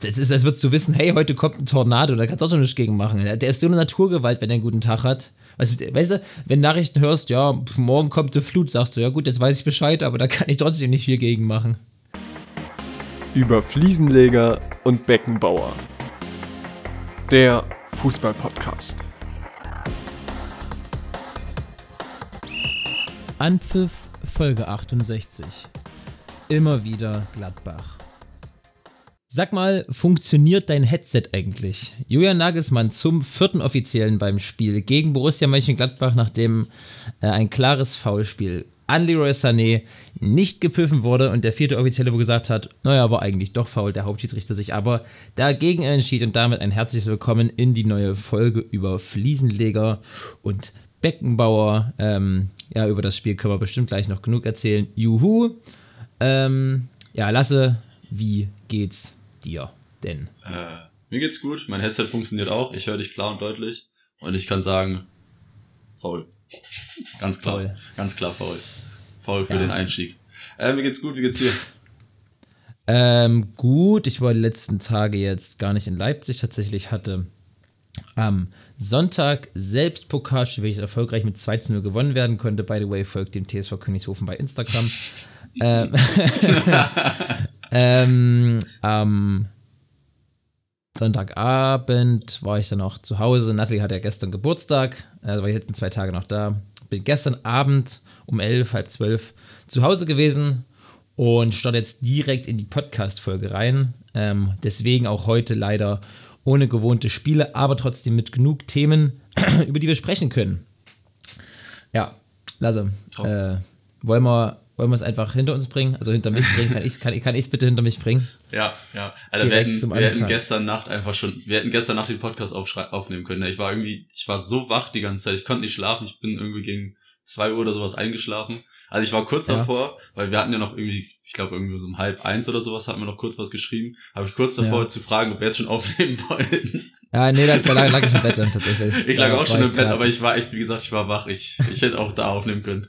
das ist, als würdest du wissen, hey, heute kommt ein Tornado, da kannst du auch nichts gegen machen. Der ist so eine Naturgewalt, wenn er einen guten Tag hat. Weißt, weißt du, wenn Nachrichten hörst, ja, morgen kommt eine Flut, sagst du, ja gut, jetzt weiß ich Bescheid, aber da kann ich trotzdem nicht viel gegen machen. Über Fliesenleger und Beckenbauer. Der Fußball-Podcast. Anpfiff Folge 68. Immer wieder Gladbach. Sag mal, funktioniert dein Headset eigentlich? Julian Nagelsmann zum vierten Offiziellen beim Spiel gegen Borussia Mönchengladbach, nachdem äh, ein klares Foulspiel an Leroy Sané nicht gepfiffen wurde und der vierte Offizielle wo gesagt hat, naja, war eigentlich doch faul, der Hauptschiedsrichter sich aber dagegen entschied und damit ein herzliches Willkommen in die neue Folge über Fliesenleger und Beckenbauer. Ähm, ja, über das Spiel können wir bestimmt gleich noch genug erzählen. Juhu. Ähm, ja, Lasse, wie geht's dir denn? Äh, mir geht's gut, mein Headset funktioniert auch, ich höre dich klar und deutlich und ich kann sagen, faul. Ganz klar, faul. ganz klar faul. Faul für ja. den Einstieg. Äh, mir geht's gut, wie geht's dir? Ähm, gut, ich war die letzten Tage jetzt gar nicht in Leipzig, tatsächlich hatte am Sonntag selbst Pokalspiel, welches erfolgreich mit 2 zu 0 gewonnen werden konnte. By the way, folgt dem TSV Königshofen bei Instagram. ähm, ähm, am Sonntagabend war ich dann auch zu Hause. Natalie hatte ja gestern Geburtstag, also war ich jetzt in zwei Tage noch da. Bin gestern Abend um elf, halb zwölf zu Hause gewesen und starte jetzt direkt in die Podcast-Folge rein. Ähm, deswegen auch heute leider ohne gewohnte Spiele, aber trotzdem mit genug Themen, über die wir sprechen können. Ja, Lasse, äh, wollen wir wollen wir es einfach hinter uns bringen? Also hinter mich bringen? Kann ich kann, kann es bitte hinter mich bringen? Ja, ja. Also wir hätten, wir hätten gestern Nacht einfach schon, wir hätten gestern Nacht den Podcast aufnehmen können. Ich war irgendwie, ich war so wach die ganze Zeit, ich konnte nicht schlafen, ich bin irgendwie gegen zwei Uhr oder sowas eingeschlafen. Also ich war kurz ja. davor, weil wir hatten ja noch irgendwie, ich glaube irgendwie so um halb eins oder sowas, hatten wir noch kurz was geschrieben. Habe ich kurz davor ja. zu fragen, ob wir jetzt schon aufnehmen wollen. Ja, nee, da, lag, lag ich im Bett dann tatsächlich. Ich lag auch schon im Bett, aber ich war echt, wie gesagt, ich war wach. Ich, ich hätte auch da aufnehmen können.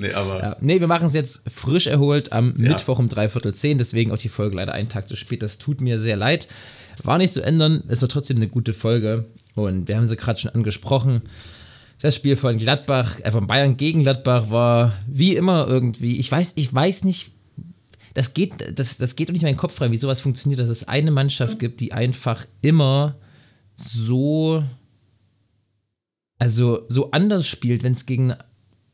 Nee, aber. Ja, nee, wir machen es jetzt frisch erholt am ja. Mittwoch um dreiviertel zehn, deswegen auch die Folge leider einen Tag zu spät. Das tut mir sehr leid. War nicht zu ändern, es war trotzdem eine gute Folge und wir haben sie gerade schon angesprochen. Das Spiel von Gladbach, äh, von Bayern gegen Gladbach war wie immer irgendwie, ich weiß, ich weiß nicht, das geht, das, das geht nicht in meinen Kopf rein, wie sowas funktioniert, dass es eine Mannschaft gibt, die einfach immer so, also so anders spielt, wenn es gegen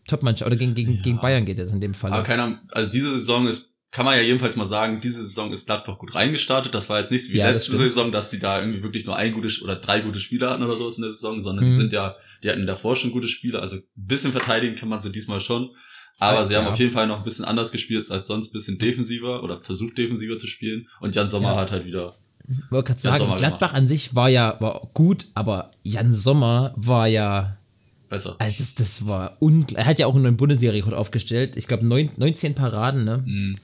Top-Mannschaft oder gegen, gegen, ja. gegen Bayern geht es in dem Fall. Aber keine also diese Saison ist, kann man ja jedenfalls mal sagen, diese Saison ist Gladbach gut reingestartet. Das war jetzt nicht wie ja, letzte Saison, dass sie da irgendwie wirklich nur ein gutes oder drei gute Spieler hatten oder sowas in der Saison, sondern mhm. die sind ja, die hatten davor schon gute Spieler. Also ein bisschen verteidigen kann man sie diesmal schon. Aber ja, sie haben auf jeden Fall noch ein bisschen anders gespielt als sonst, ein bisschen defensiver oder versucht defensiver zu spielen. Und Jan Sommer hat halt wieder ich wollte gerade sagen, Gladbach gemacht. an sich war ja war gut, aber Jan Sommer war ja besser. Also das, das war unglaublich. Er hat ja auch einen neuen Bundesliga-Rekord aufgestellt. Ich glaube 19 Paraden, ne? Mhm.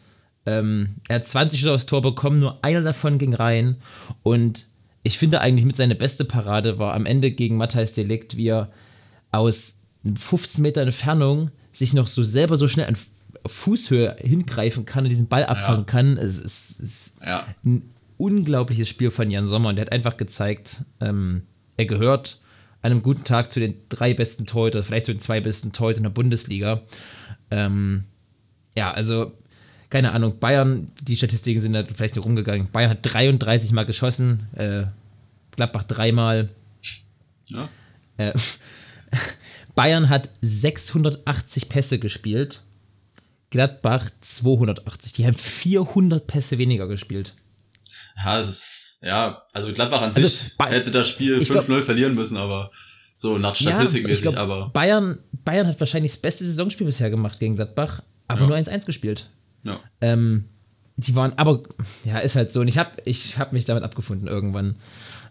Ähm, er hat 20 Schüsse aufs Tor bekommen, nur einer davon ging rein. Und ich finde eigentlich mit seiner beste Parade war am Ende gegen Matthijs Delikt, wie er aus 15 Meter Entfernung sich noch so selber so schnell an Fußhöhe hingreifen kann und diesen Ball abfangen ja. kann. Es ist, es ist ja. ein unglaubliches Spiel von Jan Sommer und der hat einfach gezeigt, ähm, er gehört einem guten Tag zu den drei besten Torhüter, vielleicht zu den zwei besten Torhüter in der Bundesliga. Ähm, ja, also keine Ahnung, Bayern, die Statistiken sind da vielleicht noch rumgegangen. Bayern hat 33 Mal geschossen, äh, Gladbach dreimal. Ja. Äh, Bayern hat 680 Pässe gespielt, Gladbach 280. Die haben 400 Pässe weniger gespielt. Ja, es ist, ja, also Gladbach an also, sich hätte das Spiel 5-0 verlieren müssen, aber so nach Statistikmäßig, ja, aber. Bayern, Bayern hat wahrscheinlich das beste Saisonspiel bisher gemacht gegen Gladbach, aber ja. nur 1-1 gespielt. Ja. Ähm, die waren, aber ja, ist halt so. Und ich habe ich hab mich damit abgefunden irgendwann.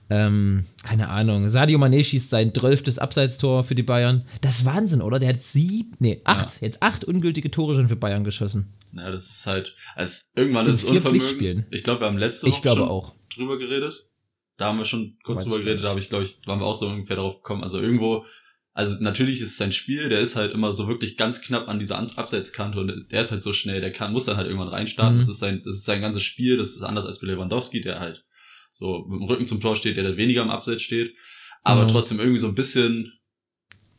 Ähm, keine Ahnung. Sadio Mané schießt sein zwölftes Abseitstor für die Bayern. Das ist Wahnsinn, oder? Der hat sieben, nee, acht, ja. jetzt acht ungültige Tore schon für Bayern geschossen. Ja, das ist halt, also irgendwann ist es Unvermögen. Ich glaube, wir haben letzte Woche schon auch. drüber geredet. Da haben wir schon kurz drüber geredet, da habe ich, glaube ich, waren wir auch so ungefähr darauf gekommen. Also irgendwo, also natürlich ist sein Spiel, der ist halt immer so wirklich ganz knapp an dieser Abseitskante und der ist halt so schnell, der kann, muss dann halt irgendwann reinstarten. Mhm. Das ist sein, das ist sein ganzes Spiel, das ist anders als bei Lewandowski, der halt so mit dem Rücken zum Tor steht, der dann weniger im Abseits steht, aber mhm. trotzdem irgendwie so ein bisschen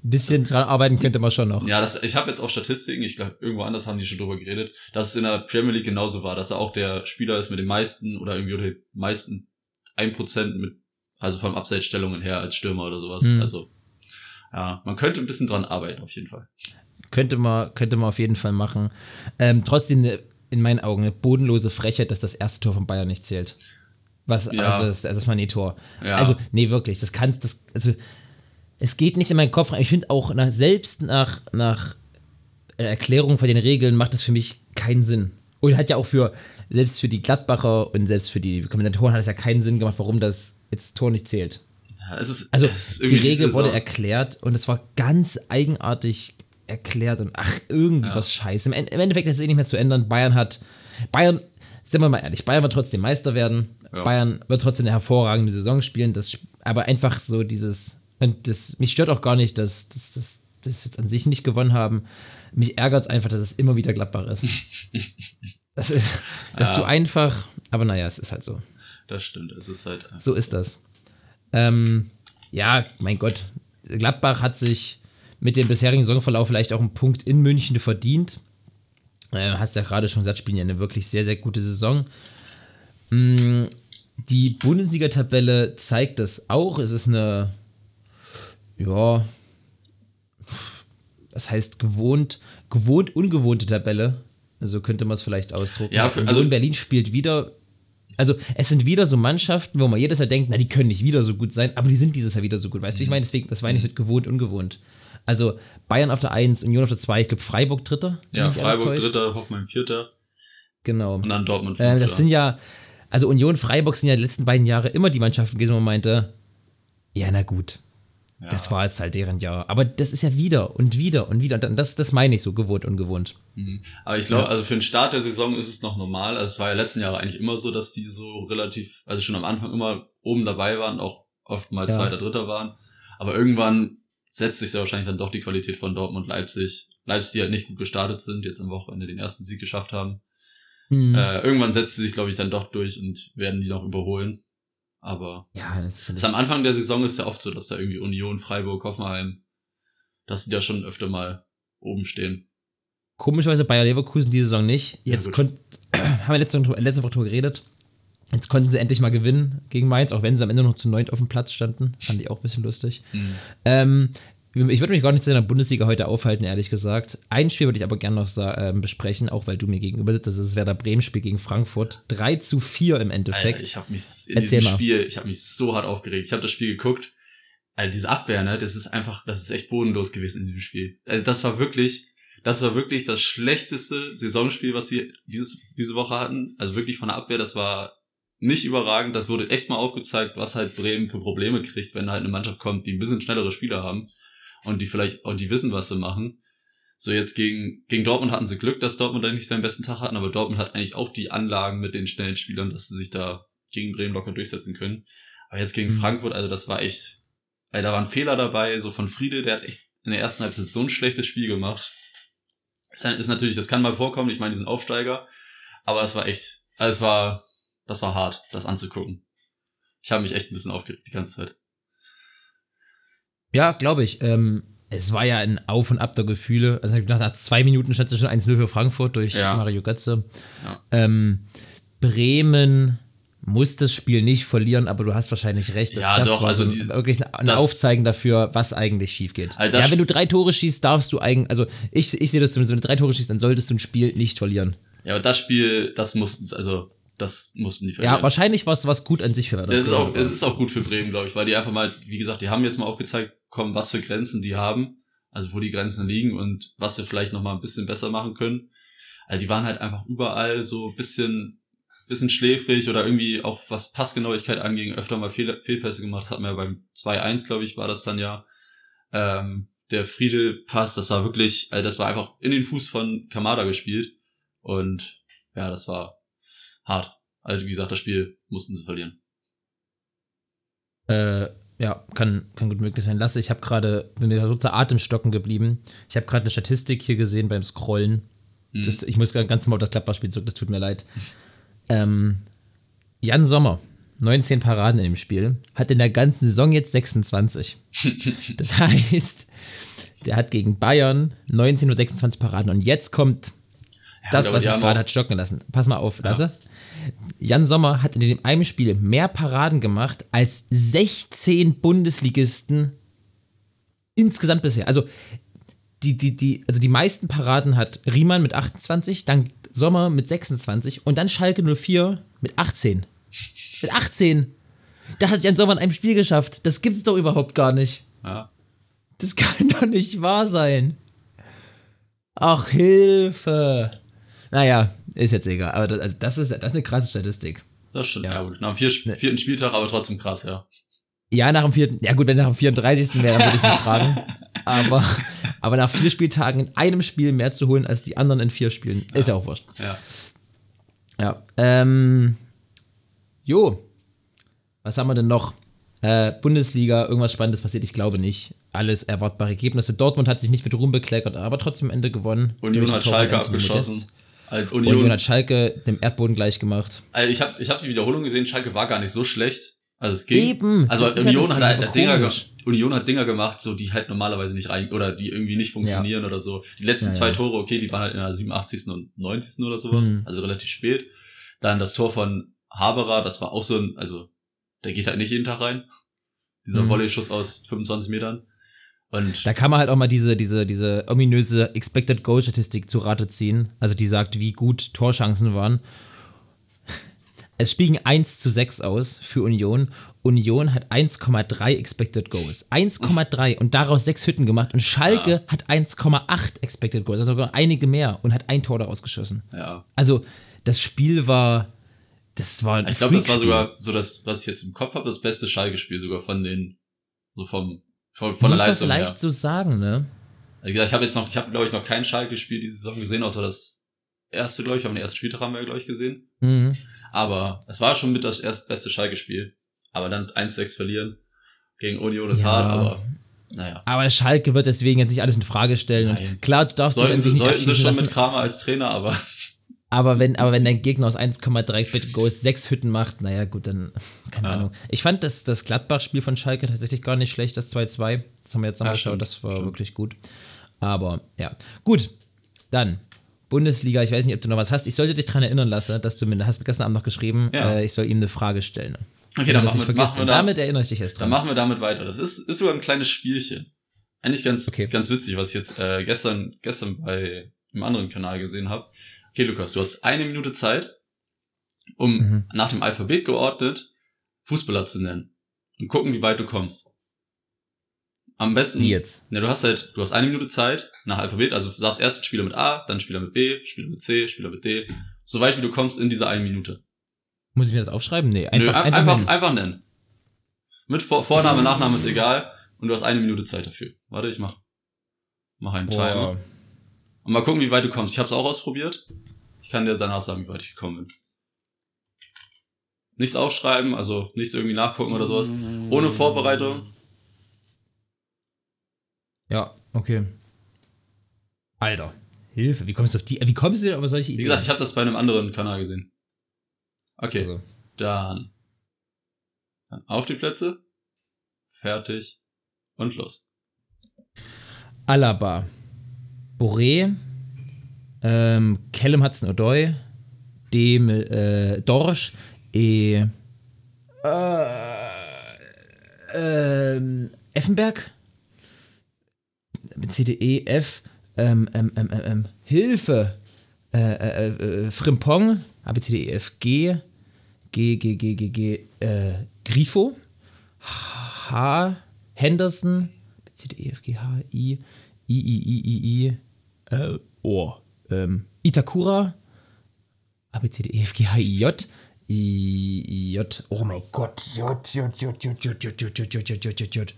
bisschen dran arbeiten könnte man schon noch. Ja, das, ich habe jetzt auch Statistiken, ich glaube, irgendwo anders haben die schon drüber geredet, dass es in der Premier League genauso war, dass er auch der Spieler ist mit den meisten oder irgendwie oder den meisten ein Prozent mit, also von Abseitsstellungen her als Stürmer oder sowas. Mhm. Also ja, man könnte ein bisschen dran arbeiten, auf jeden Fall. Könnte man, könnte man auf jeden Fall machen. Ähm, trotzdem eine, in meinen Augen eine bodenlose Frechheit, dass das erste Tor von Bayern nicht zählt. Was, ja. also das, das ist mal nie Tor. Ja. Also, nee, wirklich, das kannst, das, also, es geht nicht in meinen Kopf rein. Ich finde auch, nach, selbst nach, nach Erklärung von den Regeln macht das für mich keinen Sinn. Und hat ja auch für, selbst für die Gladbacher und selbst für die Kommentatoren hat es ja keinen Sinn gemacht, warum das jetzt Tor nicht zählt. Ja, ist, also die Regel wurde erklärt und es war ganz eigenartig erklärt und ach, irgendwie ja. was scheiße. Im, Im, Endeffekt ist es eh nicht mehr zu ändern. Bayern hat, Bayern, sind wir mal ehrlich, Bayern wird trotzdem Meister werden. Ja. Bayern wird trotzdem eine hervorragende Saison spielen. Das, aber einfach so dieses, und das, mich stört auch gar nicht, dass das, das, das jetzt an sich nicht gewonnen haben. Mich ärgert es einfach, dass es immer wieder Gladbach ist. das ist, dass ja. du einfach, aber naja, es ist halt so. Das stimmt, es ist halt. So ist das. Ähm, ja, mein Gott, Gladbach hat sich mit dem bisherigen Saisonverlauf vielleicht auch einen Punkt in München verdient. Äh, hast ja gerade schon gesagt, spielen ja eine wirklich sehr, sehr gute Saison. Mm, die Bundesliga-Tabelle zeigt das auch. Es ist eine, ja, das heißt gewohnt, gewohnt ungewohnte Tabelle. So könnte man es vielleicht ausdrucken. Ja, für, also Berlin spielt wieder also es sind wieder so Mannschaften, wo man jedes Jahr denkt, na, die können nicht wieder so gut sein, aber die sind dieses Jahr wieder so gut. Weißt du, wie ich mhm. meine? Deswegen, das meine ich mit gewohnt, ungewohnt. Also Bayern auf der 1, Union auf der 2, ich glaube Freiburg Dritter. Ja, Freiburg Dritter, Hoffmann Vierter. Genau. Und dann Dortmund Fünfter. Äh, das sind ja, also Union, Freiburg sind ja die letzten beiden Jahre immer die Mannschaften gewesen, wo man meinte, ja, na gut, ja. Das war jetzt halt deren Jahr. Aber das ist ja wieder und wieder und wieder. Das, das meine ich so, gewohnt, ungewohnt. Mhm. Aber ich glaube, ja. also für den Start der Saison ist es noch normal. Also es war ja letzten Jahre eigentlich immer so, dass die so relativ, also schon am Anfang immer oben dabei waren, auch oft mal ja. Zweiter, Dritter waren. Aber irgendwann setzt sich ja wahrscheinlich dann doch die Qualität von Dortmund Leipzig. Leipzig, die halt nicht gut gestartet sind, jetzt am Wochenende den ersten Sieg geschafft haben. Mhm. Äh, irgendwann setzt sie sich, glaube ich, dann doch durch und werden die noch überholen. Aber ja, das ist, am Anfang der Saison ist ja oft so, dass da irgendwie Union, Freiburg, Hoffenheim, dass die da schon öfter mal oben stehen. Komischerweise Bayer Leverkusen diese Saison nicht. Jetzt ja, haben wir letzte, letzte Woche drüber geredet. Jetzt konnten sie endlich mal gewinnen gegen Mainz, auch wenn sie am Ende noch zu neunt auf dem Platz standen. Fand ich auch ein bisschen lustig. Mhm. Ähm, ich würde mich gar nicht zu der Bundesliga heute aufhalten, ehrlich gesagt. Ein Spiel würde ich aber gerne noch äh, besprechen, auch weil du mir gegenüber sitzt. Das ist das Werder Bremen-Spiel gegen Frankfurt. 3 zu 4 im Endeffekt. Alter, ich habe mich in Erzähl diesem mal. Spiel, ich habe mich so hart aufgeregt. Ich habe das Spiel geguckt. Also diese Abwehr, ne, das ist einfach, das ist echt bodenlos gewesen in diesem Spiel. Also das war wirklich, das war wirklich das schlechteste Saisonspiel, was sie dieses, diese Woche hatten. Also wirklich von der Abwehr, das war nicht überragend. Das wurde echt mal aufgezeigt, was halt Bremen für Probleme kriegt, wenn halt eine Mannschaft kommt, die ein bisschen schnellere Spieler haben und die vielleicht, und die wissen, was sie machen. So jetzt gegen, gegen Dortmund hatten sie Glück, dass Dortmund da nicht seinen besten Tag hatten, aber Dortmund hat eigentlich auch die Anlagen mit den schnellen Spielern, dass sie sich da gegen Bremen locker durchsetzen können. Aber jetzt gegen mhm. Frankfurt, also das war echt, weil da waren Fehler dabei, so von Friede, der hat echt in der ersten Halbzeit so ein schlechtes Spiel gemacht. Ist, ist natürlich, das kann mal vorkommen, ich meine, die sind Aufsteiger, aber es war echt, also es war, das war hart, das anzugucken. Ich habe mich echt ein bisschen aufgeregt die ganze Zeit. Ja, glaube ich. Ähm, es war ja ein Auf und Ab der Gefühle. Also nach zwei Minuten stand es schon 1-0 für Frankfurt durch ja. Mario Götze. Ja. Ähm, Bremen muss das Spiel nicht verlieren, aber du hast wahrscheinlich recht. ja, das doch, also die, wirklich ein das, Aufzeigen dafür, was eigentlich schief geht. Also ja, wenn du drei Tore schießt, darfst du eigentlich, also ich, ich sehe das zumindest, wenn du drei Tore schießt, dann solltest du ein Spiel nicht verlieren. Ja, aber das Spiel, das mussten also das mussten die verlieren. Ja, wahrscheinlich war es was gut an sich für Werder. Es ist, auch, es ist auch gut für Bremen, glaube ich, weil die einfach mal, wie gesagt, die haben jetzt mal aufgezeigt, kommen, was für Grenzen die haben, also wo die Grenzen liegen und was sie vielleicht noch mal ein bisschen besser machen können. Also die waren halt einfach überall so ein bisschen, bisschen schläfrig oder irgendwie auch was Passgenauigkeit anging, öfter mal Fehl, Fehlpässe gemacht, hat man ja beim 2-1, glaube ich, war das dann ja. Ähm, der Friedel-Pass, das war wirklich, also das war einfach in den Fuß von Kamada gespielt und ja, das war hart. Also wie gesagt, das Spiel mussten sie verlieren. Äh, Ja, kann, kann gut möglich sein. Lasse, ich habe gerade, bin mir so zu Atemstocken geblieben. Ich habe gerade eine Statistik hier gesehen beim Scrollen. Mhm. Das, ich muss ganz normal auf das Klappballspiel zurück, das tut mir leid. Ähm, Jan Sommer, 19 Paraden in dem Spiel, hat in der ganzen Saison jetzt 26. das heißt, der hat gegen Bayern 19 oder 26 Paraden. Und jetzt kommt das, ja, was mich gerade hat stocken lassen. Pass mal auf, Lasse. Ja. Jan Sommer hat in dem einen Spiel mehr Paraden gemacht als 16 Bundesligisten insgesamt bisher. Also die, die, die, also die meisten Paraden hat Riemann mit 28, dann Sommer mit 26 und dann Schalke 04 mit 18. Mit 18. Da hat Jan Sommer in einem Spiel geschafft. Das gibt's doch überhaupt gar nicht. Ja. Das kann doch nicht wahr sein. Ach, Hilfe. Naja, ist jetzt egal. Aber das, also das, ist, das ist eine krasse Statistik. Das stimmt, ja, ja gut. Nach dem vier, ne. vierten Spieltag, aber trotzdem krass, ja. Ja, nach dem vierten, ja gut, wenn nach dem 34. wäre, dann würde ich mich fragen. Aber, aber nach vier Spieltagen in einem Spiel mehr zu holen als die anderen in vier Spielen, ist ja auch wurscht. Ja. Ja. Ähm, jo. Was haben wir denn noch? Äh, Bundesliga, irgendwas Spannendes passiert, ich glaube nicht. Alles erwartbare Ergebnisse. Dortmund hat sich nicht mit Ruhm bekleckert, aber trotzdem am Ende gewonnen. Union hat Schalke abgeschossen. Modest. Also Union, Union, hat Schalke dem Erdboden gleich gemacht. Also ich habe ich hab die Wiederholung gesehen, Schalke war gar nicht so schlecht. Also es ging. Eben. Also Union ja hat halt Dinger, Union hat Dinger gemacht, so die halt normalerweise nicht rein oder die irgendwie nicht funktionieren ja. oder so. Die letzten ja, zwei Tore, okay, die waren halt in der 87. und 90. oder sowas, mhm. also relativ spät. Dann das Tor von Haberer, das war auch so ein, also der geht halt nicht jeden Tag rein. Dieser mhm. Volley-Schuss aus 25 Metern. Und da kann man halt auch mal diese, diese, diese ominöse Expected Goal Statistik zu Rate ziehen. Also die sagt, wie gut Torchancen waren. Es spielen 1 zu 6 aus für Union. Union hat 1,3 Expected Goals. 1,3 und daraus sechs Hütten gemacht. Und Schalke ja. hat 1,8 Expected Goals, also sogar einige mehr und hat ein Tor daraus geschossen. Ja. Also das Spiel war. Das war Ich glaube, das war sogar so das, was ich jetzt im Kopf habe, das beste Schalke-Spiel sogar von den, so vom von, von der Leistung man vielleicht her. so sagen, ne? Ich habe jetzt noch, ich habe glaube ich noch kein Schalke-Spiel diese Saison gesehen, außer das erste, glaube ich, haben den ersten Spieltag haben wir, glaube ich, gesehen. Mhm. Aber es war schon mit das erste beste Schalke-Spiel. Aber dann 1-6 verlieren gegen Union ist ja. hart, aber naja. Aber Schalke wird deswegen jetzt nicht alles in Frage stellen. Nein. klar, du darfst sollten dich sie, sollten sie schon lassen. mit Kramer als Trainer, aber aber wenn, aber wenn dein Gegner aus 1,3 Expected Goals sechs Hütten macht, naja, gut, dann, keine ja. Ahnung. Ich fand das, das Gladbach-Spiel von Schalke tatsächlich gar nicht schlecht, das 2-2. Das haben wir jetzt angeschaut, ja, das war stimmt. wirklich gut. Aber, ja. Gut, dann. Bundesliga, ich weiß nicht, ob du noch was hast. Ich sollte dich daran erinnern lassen, dass du mir, hast mir gestern Abend noch geschrieben, ja. äh, ich soll ihm eine Frage stellen. Okay, dann machen wir, machen wir da, damit erinnere ich dich jetzt dran. Dann machen wir damit weiter. Das ist, ist sogar ein kleines Spielchen. Eigentlich ganz, okay. ganz witzig, was ich jetzt äh, gestern, gestern bei einem anderen Kanal gesehen habe. Okay, Lukas, du hast eine Minute Zeit, um mhm. nach dem Alphabet geordnet Fußballer zu nennen und gucken, wie weit du kommst. Am besten. Wie jetzt? Ne, du hast halt, du hast eine Minute Zeit nach Alphabet, also du sagst erst Spieler mit A, dann Spieler mit B, Spieler mit C, Spieler mit D, so weit wie du kommst in dieser einen Minute. Muss ich mir das aufschreiben? Nee, einfach, Nö, einfach, einfach, nennen. einfach nennen. Mit Vor Vorname, Nachname ist egal und du hast eine Minute Zeit dafür. Warte, ich mach, mach einen Boah. Timer. Und mal gucken, wie weit du kommst. Ich habe es auch ausprobiert. Ich kann dir danach sagen, wie weit ich gekommen bin. Nichts aufschreiben, also nichts irgendwie nachgucken oder sowas. Ohne Vorbereitung. Ja, okay. Alter, Hilfe, wie kommst du auf die, wie kommst du denn auf solche Ideen? Wie gesagt, ich habe das bei einem anderen Kanal gesehen. Okay, also. dann, dann auf die Plätze, fertig und los. Alaba, Boré, ähm, Callum Hudson-Odoi, dem äh, Dorsch, e, äh, äh, Effenberg, CDE, F, ähm, ähm, ähm, ähm, Hilfe, äh, äh, äh, Frimpong, ABCDEF, G, G, G, G, G, G, äh, Grifo, H, Henderson, ABCDEF, G, H, I, I, I, I, I, I, äh, oh, ähm, Itakura, A, B, C, D, E, F, G, H, I, J, I, J, oh mein Gott, J, J, J, J, J, J, J, J, J, J, J, J,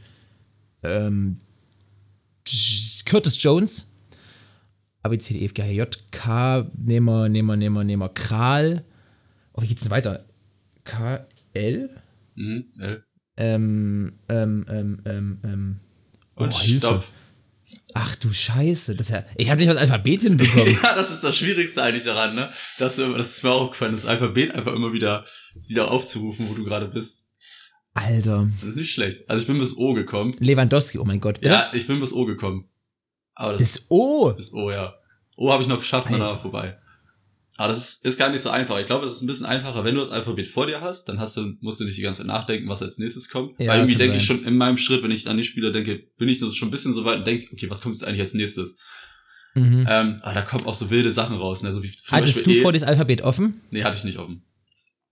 ähm, Curtis Jones, A, B, C, D, E, F, G, H, J, K, nehmen wir, nehmen wir, Kral, oh, wie geht's denn weiter? K, L? Mhm, L. Ähm, ähm, ähm, ähm, ähm. Und oh, Stopp. Ach du Scheiße, das ja, ich habe nicht mal das Alphabet hinbekommen. ja, das ist das Schwierigste eigentlich daran, ne? Das, das ist mir aufgefallen, das Alphabet einfach immer wieder, wieder aufzurufen, wo du gerade bist. Alter. Das ist nicht schlecht. Also ich bin bis O gekommen. Lewandowski, oh mein Gott. Bitte? Ja, ich bin bis O gekommen. Aber das bis O? Bis O, ja. O habe ich noch geschafft, danach vorbei. Aber das ist, ist gar nicht so einfach. Ich glaube, es ist ein bisschen einfacher, wenn du das Alphabet vor dir hast, dann hast du, musst du nicht die ganze Zeit nachdenken, was als nächstes kommt. Ja, Weil irgendwie denke ich schon in meinem Schritt, wenn ich an die Spieler denke, bin ich schon ein bisschen so weit und denke, okay, was kommt jetzt eigentlich als nächstes? Mhm. Ähm, aber da kommen auch so wilde Sachen raus. Ne? So wie zum Hattest Beispiel du e vor das Alphabet offen? Nee, hatte ich nicht offen.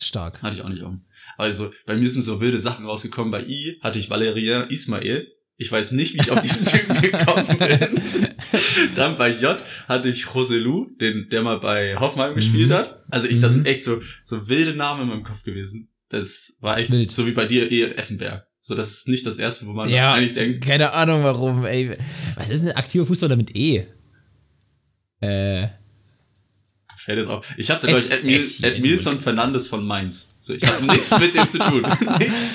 Stark. Hatte ich auch nicht offen. Also bei mir sind so wilde Sachen rausgekommen. Bei I hatte ich Valerian Ismail. Ich weiß nicht, wie ich auf diesen Typen gekommen bin. Dann bei J hatte ich Roselu, den, der mal bei Hoffenheim mhm. gespielt hat. Also ich, das sind mhm. echt so, so wilde Namen in meinem Kopf gewesen. Das war echt Wild. so wie bei dir E. Effenberg. So, das ist nicht das erste, wo man ja, eigentlich denkt. Keine Ahnung warum, ey. Was ist denn ein aktiver Fußballer mit E? Äh. Fällt es auf. Ich habe da, glaube ich, Edmilson Fernandes von Mainz. So, ich habe nichts mit dem zu tun. nix.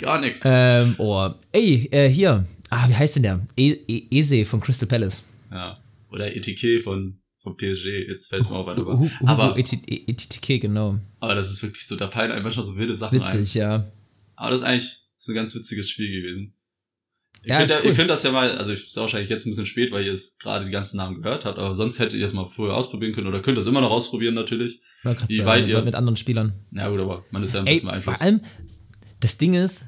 Gar nichts. Ähm, oh. Ey, äh, hier. Ah, wie heißt denn der? E e Ese von Crystal Palace. Ja. Oder Etike von, von PSG. Jetzt fällt mir auch weiter. Uh, aber Etike, genau. Aber das ist wirklich so, da fallen einfach schon so wilde Sachen Witzig, ein. Witzig, ja. Aber das ist eigentlich so ein ganz witziges Spiel gewesen. Ihr, ja, könnt, ja, cool. ihr könnt das ja mal, also ich ist wahrscheinlich jetzt ein bisschen spät, weil ihr es gerade die ganzen Namen gehört habt, aber sonst hättet ihr es mal vorher ausprobieren können oder könnt das immer noch ausprobieren natürlich. Wie sagen, weit ihr mit anderen Spielern. Ja gut, aber man ist ja ein bisschen beeinflusst. Vor allem, das Ding ist,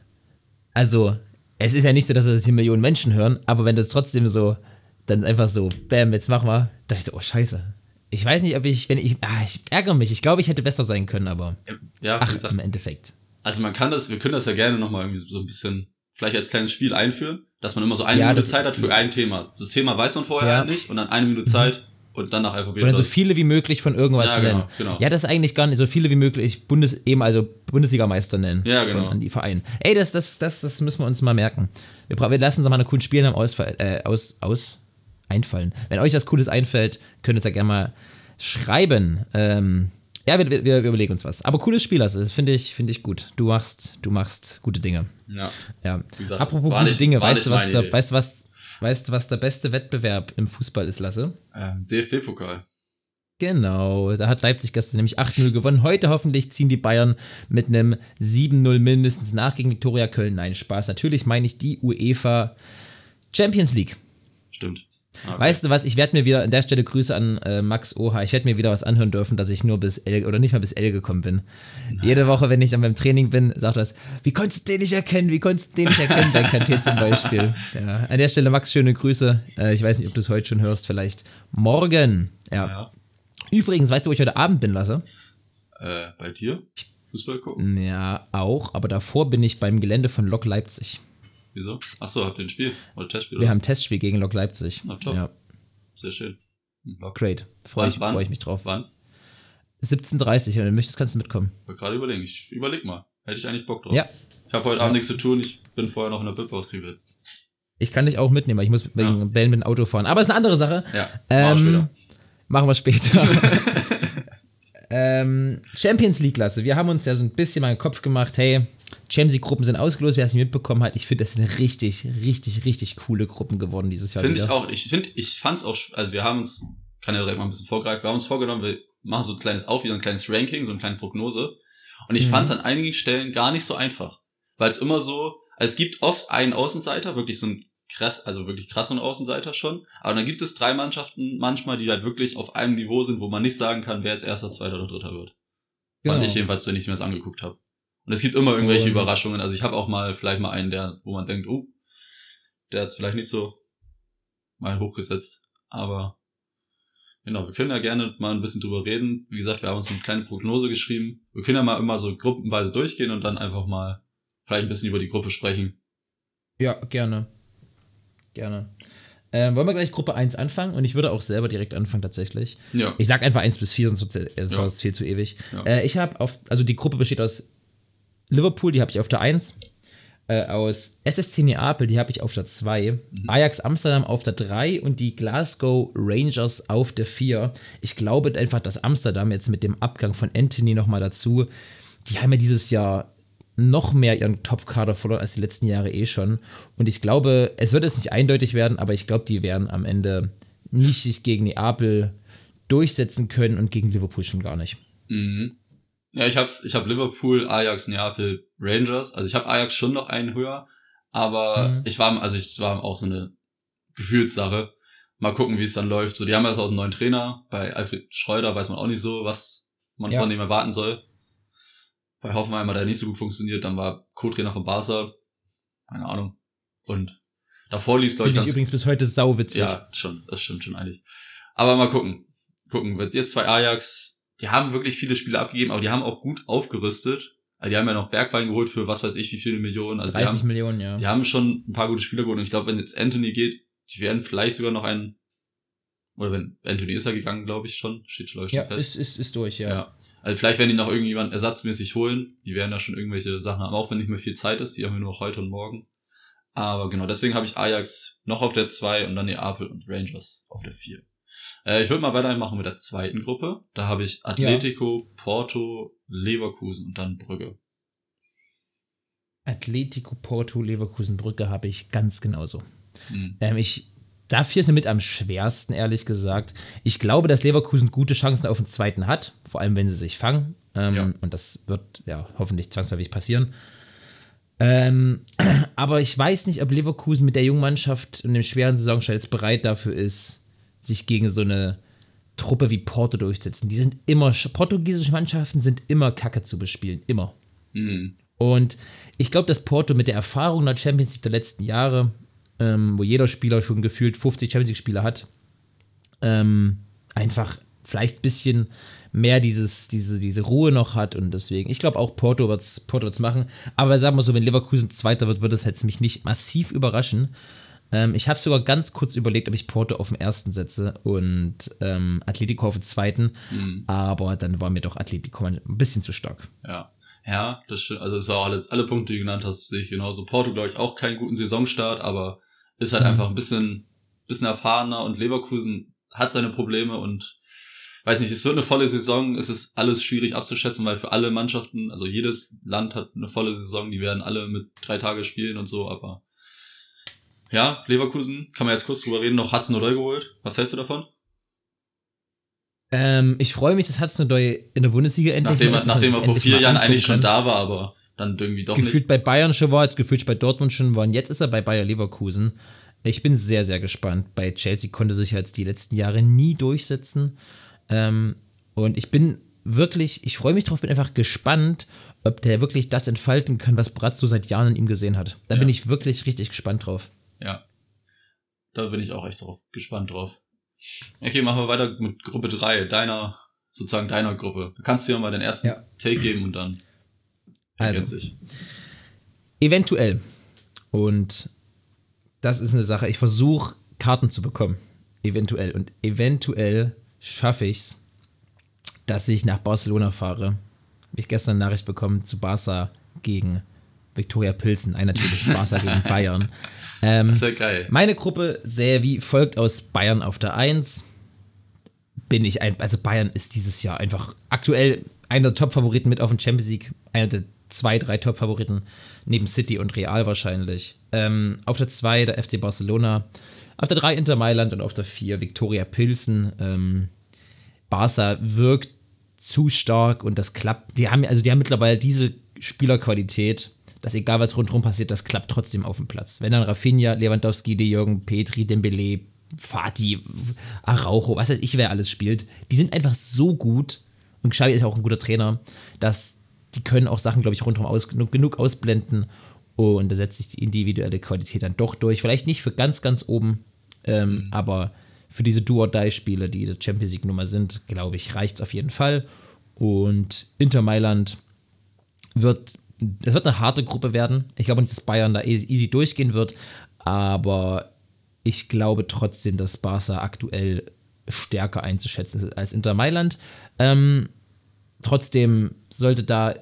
also es ist ja nicht so, dass das hier Millionen Menschen hören, aber wenn das trotzdem so, dann einfach so, bam, jetzt mach mal, dachte ich so, oh scheiße. Ich weiß nicht, ob ich, wenn ich, ah, ich ärgere mich. Ich glaube, ich hätte besser sein können, aber ja, ach, gesagt, im Endeffekt. Also man kann das, wir können das ja gerne nochmal irgendwie so ein bisschen vielleicht als kleines Spiel einführen, dass man immer so eine ja, Minute Zeit hat für ein Thema. Das Thema weiß man vorher ja. nicht und dann eine Minute Zeit und dann nach Alphabet. Oder so viele wie möglich von irgendwas ja, nennen. Genau, genau. Ja, das ist eigentlich gar nicht so viele wie möglich Bundes eben also Bundesligameister nennen. Ja, genau. Von, an die Vereine. Ey, das, das, das, das müssen wir uns mal merken. Wir, wir lassen uns mal eine coolen Spielnamen Ausfall, äh, aus, aus einfallen. Wenn euch was Cooles einfällt, könnt ihr es ja gerne mal schreiben. Ähm, ja, wir, wir, wir, überlegen uns was. Aber cooles Spiel, also finde ich, finde ich gut. Du machst, du machst gute Dinge. Ja. ja. Gesagt, Apropos gute nicht, Dinge, weißt du, was der, weißt was, weißt was der beste Wettbewerb im Fußball ist, Lasse? Ähm, DFB-Pokal. Genau, da hat Leipzig gestern nämlich 8-0 gewonnen. Heute hoffentlich ziehen die Bayern mit einem 7-0 mindestens nach gegen Viktoria Köln. Nein, Spaß. Natürlich meine ich die UEFA Champions League. Stimmt. Okay. Weißt du was, ich werde mir wieder, an der Stelle Grüße an äh, Max Oha, ich werde mir wieder was anhören dürfen, dass ich nur bis L oder nicht mal bis L gekommen bin. Nein. Jede Woche, wenn ich dann beim Training bin, sagt das, wie konntest du den nicht erkennen, wie konntest du den nicht erkennen, bei KT zum Beispiel. Ja, an der Stelle, Max, schöne Grüße. Äh, ich weiß nicht, ob du es heute schon hörst, vielleicht morgen. Ja. ja. Übrigens, weißt du, wo ich heute Abend bin, Lasse? Äh, bei dir? Fußball gucken? Ja, auch, aber davor bin ich beim Gelände von Lok Leipzig. Wieso? Achso, habt ihr ein Spiel oder Testspiel? Wir haben ein Testspiel gegen Lok Leipzig. Na top. Ja. Sehr schön. Lok. Great. Freue ich, freu ich mich drauf. Wann? 17.30 Uhr, wenn du möchtest, kannst du mitkommen. Ich gerade überlegen. Ich überleg mal. Hätte ich eigentlich Bock drauf. Ja. Ich habe heute ja. Abend nichts zu tun. Ich bin vorher noch in der Bib ausgekriegt. Ich kann dich auch mitnehmen, ich muss wegen ja. Bällen mit dem Auto fahren. Aber ist eine andere Sache. Ja. Ähm, machen wir später. Ähm, Champions League Klasse. Wir haben uns ja so ein bisschen mal den Kopf gemacht, hey, Champions League-Gruppen sind ausgelost, wer es nicht mitbekommen hat. Ich finde, das sind richtig, richtig, richtig coole Gruppen geworden dieses Jahr. Finde ich auch. Ich finde, ich fand's auch, also wir haben uns, kann ja direkt mal ein bisschen vorgreifen, wir haben uns vorgenommen, wir machen so ein kleines Auf, wieder ein kleines Ranking, so eine kleine Prognose. Und ich mhm. fand's an einigen Stellen gar nicht so einfach. Weil es immer so, also es gibt oft einen Außenseiter, wirklich so ein krass, also wirklich krassen Außenseiter schon. Aber dann gibt es drei Mannschaften manchmal, die halt wirklich auf einem Niveau sind, wo man nicht sagen kann, wer jetzt erster, zweiter oder dritter wird. Genau. Fand ich jedenfalls, wenn ich mir das angeguckt habe. Und es gibt immer irgendwelche oh, Überraschungen. Also ich habe auch mal vielleicht mal einen, der, wo man denkt, oh, der hat vielleicht nicht so mal hochgesetzt. Aber genau, wir können ja gerne mal ein bisschen drüber reden. Wie gesagt, wir haben uns eine kleine Prognose geschrieben. Wir können ja mal immer so gruppenweise durchgehen und dann einfach mal vielleicht ein bisschen über die Gruppe sprechen. Ja, gerne. Gerne. Ähm, wollen wir gleich Gruppe 1 anfangen? Und ich würde auch selber direkt anfangen, tatsächlich. Ja. Ich sag einfach 1 bis 4, sonst wird es ja. viel zu ewig. Ja. Äh, ich habe auf, also die Gruppe besteht aus Liverpool, die habe ich auf der 1. Äh, aus SSC Neapel, die habe ich auf der 2. Mhm. Ajax Amsterdam auf der 3 und die Glasgow Rangers auf der 4. Ich glaube einfach, dass Amsterdam jetzt mit dem Abgang von Anthony nochmal dazu, die haben ja dieses Jahr noch mehr ihren Top-Kader verloren als die letzten Jahre eh schon. Und ich glaube, es wird jetzt nicht eindeutig werden, aber ich glaube, die werden am Ende nicht sich gegen Neapel durchsetzen können und gegen Liverpool schon gar nicht. Mhm. Ja, ich hab's, ich hab Liverpool, Ajax, Neapel, Rangers. Also ich habe Ajax schon noch einen höher, aber mhm. ich war, also ich war auch so eine Gefühlssache. Mal gucken, wie es dann läuft. So, die haben ja auch einen neuen Trainer. Bei Alfred Schreuder weiß man auch nicht so, was man ja. von dem erwarten soll. Bei Hoffenheim hat er nicht so gut funktioniert. Dann war Co-Trainer von Barca. Keine Ahnung. Und davor lief es, glaube ich, ganz... übrigens bis heute sauwitzig. Ja, schon. Das stimmt schon eigentlich. Aber mal gucken. Gucken. Wird jetzt zwei Ajax. Die haben wirklich viele Spiele abgegeben, aber die haben auch gut aufgerüstet. Also die haben ja noch Bergwein geholt für was weiß ich wie viele Millionen. Also 30 haben, Millionen, ja. Die haben schon ein paar gute Spieler geholt und ich glaube, wenn jetzt Anthony geht, die werden vielleicht sogar noch einen oder wenn Anthony ist ja gegangen, glaube ich schon, steht glaube ich schon ja, fest. Ist, ist, ist durch, ja. ja. Also vielleicht werden die noch irgendjemand ersatzmäßig holen. Die werden da schon irgendwelche Sachen haben, auch wenn nicht mehr viel Zeit ist. Die haben wir nur noch heute und morgen. Aber genau, deswegen habe ich Ajax noch auf der 2 und dann Neapel und Rangers auf der 4. Äh, ich würde mal weitermachen mit der zweiten Gruppe. Da habe ich Atletico, ja. Porto, Leverkusen und dann Brügge. Atletico, Porto, Leverkusen, Brügge habe ich ganz genauso. Mhm. Ähm, ich Dafür ist er mit am schwersten, ehrlich gesagt. Ich glaube, dass Leverkusen gute Chancen auf den zweiten hat, vor allem wenn sie sich fangen. Ähm, ja. Und das wird ja hoffentlich zwangsläufig passieren. Ähm, aber ich weiß nicht, ob Leverkusen mit der jungen Mannschaft in dem schweren Saisonstart jetzt bereit dafür ist, sich gegen so eine Truppe wie Porto durchzusetzen. Die sind immer, portugiesische Mannschaften sind immer kacke zu bespielen, immer. Mhm. Und ich glaube, dass Porto mit der Erfahrung der Champions League der letzten Jahre ähm, wo jeder Spieler schon gefühlt 50 Champions League-Spiele hat, ähm, einfach vielleicht ein bisschen mehr dieses, diese, diese Ruhe noch hat und deswegen, ich glaube auch Porto wird es Porto wird's machen, aber sagen wir so, wenn Leverkusen Zweiter wird, wird es jetzt mich nicht massiv überraschen. Ähm, ich habe sogar ganz kurz überlegt, ob ich Porto auf dem ersten setze und ähm, Atletico auf dem zweiten, mhm. aber dann war mir doch Atletico ein bisschen zu stark. Ja. Ja, das stimmt. Also es war auch alles, alle Punkte, die du genannt hast, sehe ich genauso. Porto, glaube ich, auch keinen guten Saisonstart, aber ist halt mhm. einfach ein bisschen, bisschen erfahrener und Leverkusen hat seine Probleme und weiß nicht, es wird eine volle Saison, es ist alles schwierig abzuschätzen, weil für alle Mannschaften, also jedes Land hat eine volle Saison, die werden alle mit drei Tage spielen und so, aber ja, Leverkusen, kann man jetzt kurz drüber reden, noch Hudson Odoi geholt. Was hältst du davon? Ähm, ich freue mich, dass Hudson Odoi in der Bundesliga endlich Nachdem, er, nachdem er vor vier Jahren eigentlich schon da war, aber dann irgendwie doch gefühlt nicht. bei Bayern schon war, jetzt gefühlt bei Dortmund schon war und jetzt ist er bei Bayer Leverkusen. Ich bin sehr, sehr gespannt. Bei Chelsea konnte sich jetzt die letzten Jahre nie durchsetzen. Ähm, und ich bin wirklich, ich freue mich drauf, bin einfach gespannt, ob der wirklich das entfalten kann, was Bratzo seit Jahren in ihm gesehen hat. Da ja. bin ich wirklich richtig gespannt drauf. Ja. Da bin ich auch echt drauf, gespannt drauf. Okay, machen wir weiter mit Gruppe 3, deiner, sozusagen deiner Gruppe. Du kannst dir mal den ersten ja. Take geben und dann also, sich. eventuell. Und das ist eine Sache. Ich versuche Karten zu bekommen. Eventuell. Und eventuell schaffe ich es, dass ich nach Barcelona fahre. Habe ich gestern eine Nachricht bekommen zu Barca gegen Viktoria Pilsen. Ein natürlich Barca gegen Bayern. Ähm, das ist ja geil. Meine Gruppe sähe wie folgt aus Bayern auf der 1. Bin ich ein, also Bayern ist dieses Jahr einfach aktuell einer der Top-Favoriten mit auf den Champions League, einer der zwei, drei Top-Favoriten, neben City und Real wahrscheinlich. Ähm, auf der 2 der FC Barcelona, auf der 3 Inter Mailand und auf der 4 Viktoria Pilsen. Ähm, Barca wirkt zu stark und das klappt. Die haben, also die haben mittlerweile diese Spielerqualität, dass egal was rundherum passiert, das klappt trotzdem auf dem Platz. Wenn dann Rafinha, Lewandowski, De Jürgen, Petri, Dembele, Fati, Araujo, was weiß ich, wer alles spielt, die sind einfach so gut und Xavi ist auch ein guter Trainer, dass die können auch Sachen, glaube ich, rundherum aus, genug, genug ausblenden. Und da setzt sich die individuelle Qualität dann doch durch. Vielleicht nicht für ganz, ganz oben, ähm, mhm. aber für diese Do-or-Die-Spiele, die der Champions League-Nummer sind, glaube ich, reicht es auf jeden Fall. Und Inter Mailand wird, es wird eine harte Gruppe werden. Ich glaube nicht, dass Bayern da easy, easy durchgehen wird, aber ich glaube trotzdem, dass Barca aktuell stärker einzuschätzen ist als Inter Mailand. Ähm, trotzdem sollte da